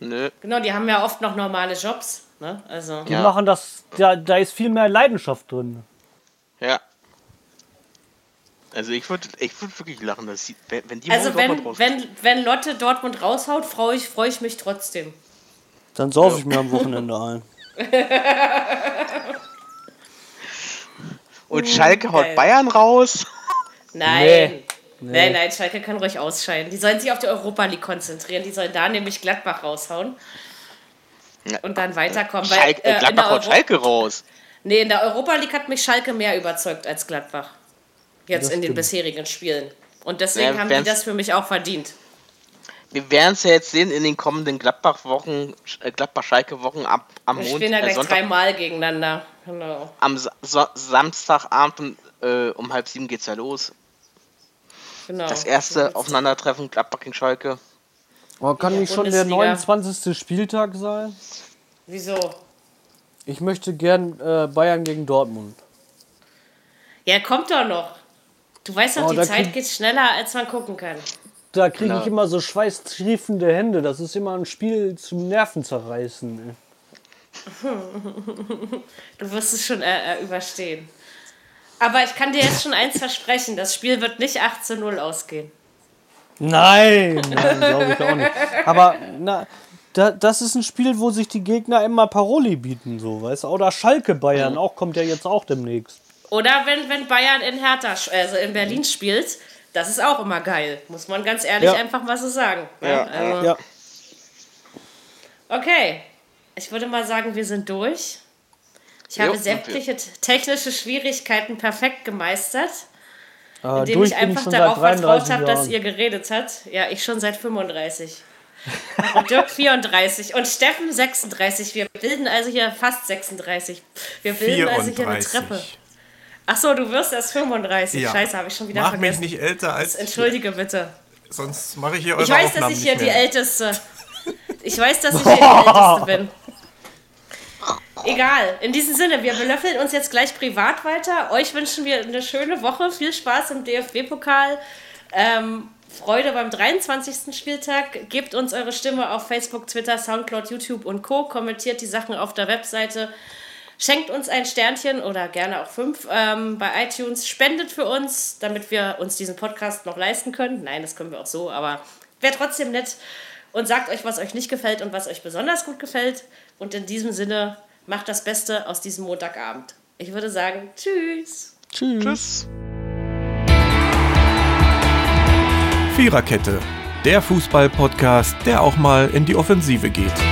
Nö.
Genau, die haben ja oft noch normale Jobs. Ne? Also,
Die
Ja.
machen das, da, da ist viel mehr Leidenschaft drin.
Ja. Also ich würde ich würd wirklich lachen, dass sie, wenn wenn die
also wenn,
Dortmund raus.
wenn, wenn Lotte Dortmund raushaut, freue ich, freu ich mich trotzdem.
Dann saufe ich mir am Wochenende ein.
Und Schalke haut
geil.
Bayern raus.
Nein.
Nee.
Nein, nein, Schalke kann ruhig ausscheiden. Die sollen sich auf die Europa League konzentrieren. Die sollen da nämlich Gladbach raushauen.
Ja.
Und dann weiterkommen. Weil,
Schalke,
äh,
äh, Gladbach haut
Euro
Schalke raus.
nee, in der Europa League hat mich Schalke mehr überzeugt als Gladbach. Jetzt
Das
in den
stimmt.
bisherigen Spielen. Und deswegen
Ja,
haben die das für mich auch verdient.
Wir werden es ja jetzt sehen in den kommenden Gladbach-Wochen, äh, Gladbach-Schalke-Wochen ab am
Wir
Montag,
spielen ja
äh,
gleich
Sonntag,
dreimal gegeneinander. Genau.
am so Samstagabend äh, um halb sieben geht's ja los.
genau.
Das erste Aufeinandertreffen Gladbach gegen Schalke.
Aber kann nicht schon der
Bundesliga.
29. Spieltag sein?
Wieso?
Ich möchte gern äh, Bayern gegen Dortmund.
Ja, kommt doch noch. Du weißt doch,
Oh,
die Zeit
krieg-
geht schneller, als man gucken kann.
Da kriege
Genau.
ich immer so schweißtriefende Hände. Das ist immer ein Spiel zum Nervenzerreißen.
Du wirst es schon äh, äh, überstehen. Aber ich kann dir jetzt schon eins versprechen: Das Spiel wird nicht 8 zu 0 ausgehen.
Nein, nein glaube ich auch nicht. Aber na, da, das ist ein Spiel, wo sich die Gegner immer Paroli bieten, so, weißt du? Oder Schalke Bayern, auch kommt ja jetzt auch demnächst.
Oder wenn, wenn Bayern in Hertha, also in Berlin spielt, das ist auch immer geil. Muss man ganz ehrlich
Ja.
einfach mal so sagen.
Ja.
Also,
Ja,
Okay, ich würde mal sagen, wir sind durch. Ich habe
Jo.
sämtliche t- technische Schwierigkeiten perfekt gemeistert,
äh,
indem ich einfach
schon
darauf vertraut
33
habe, dass ihr geredet habt. Ja, ich schon seit 35. Und Dirk 34 und Steffen 36. Wir bilden also hier fast 36. Wir bilden also hier eine
34.
Treppe. Ach so, du wirst erst 35.
Ja.
Scheiße, habe ich schon wieder
Mach mich
vergessen.
nicht älter als.
Entschuldige bitte.
Sonst mache ich hier eure
Ich weiß, dass
Aufnahmen
ich hier die. Älteste. Ich weiß, dass ich hier die Älteste bin. Egal. In diesem Sinne, wir belöffeln uns jetzt gleich privat weiter. Euch wünschen wir eine schöne Woche. Viel Spaß im DFB-Pokal. Ähm, Freude beim 23. Spieltag. Gebt uns eure Stimme auf Facebook, Twitter, Soundcloud, YouTube und Co. Kommentiert die Sachen auf der Webseite. Schenkt uns ein Sternchen oder gerne auch fünf ähm, bei iTunes. Spendet für uns, damit wir uns diesen Podcast noch leisten können. Nein, das können wir auch so, aber wäre trotzdem nett. Und sagt euch, was euch nicht gefällt und was euch besonders gut gefällt. Und in diesem Sinne, macht das Beste aus diesem Montagabend. Ich würde sagen, tschüss.
Tschüss.
Viererkette, der Fußball-Podcast, der auch mal in die Offensive geht.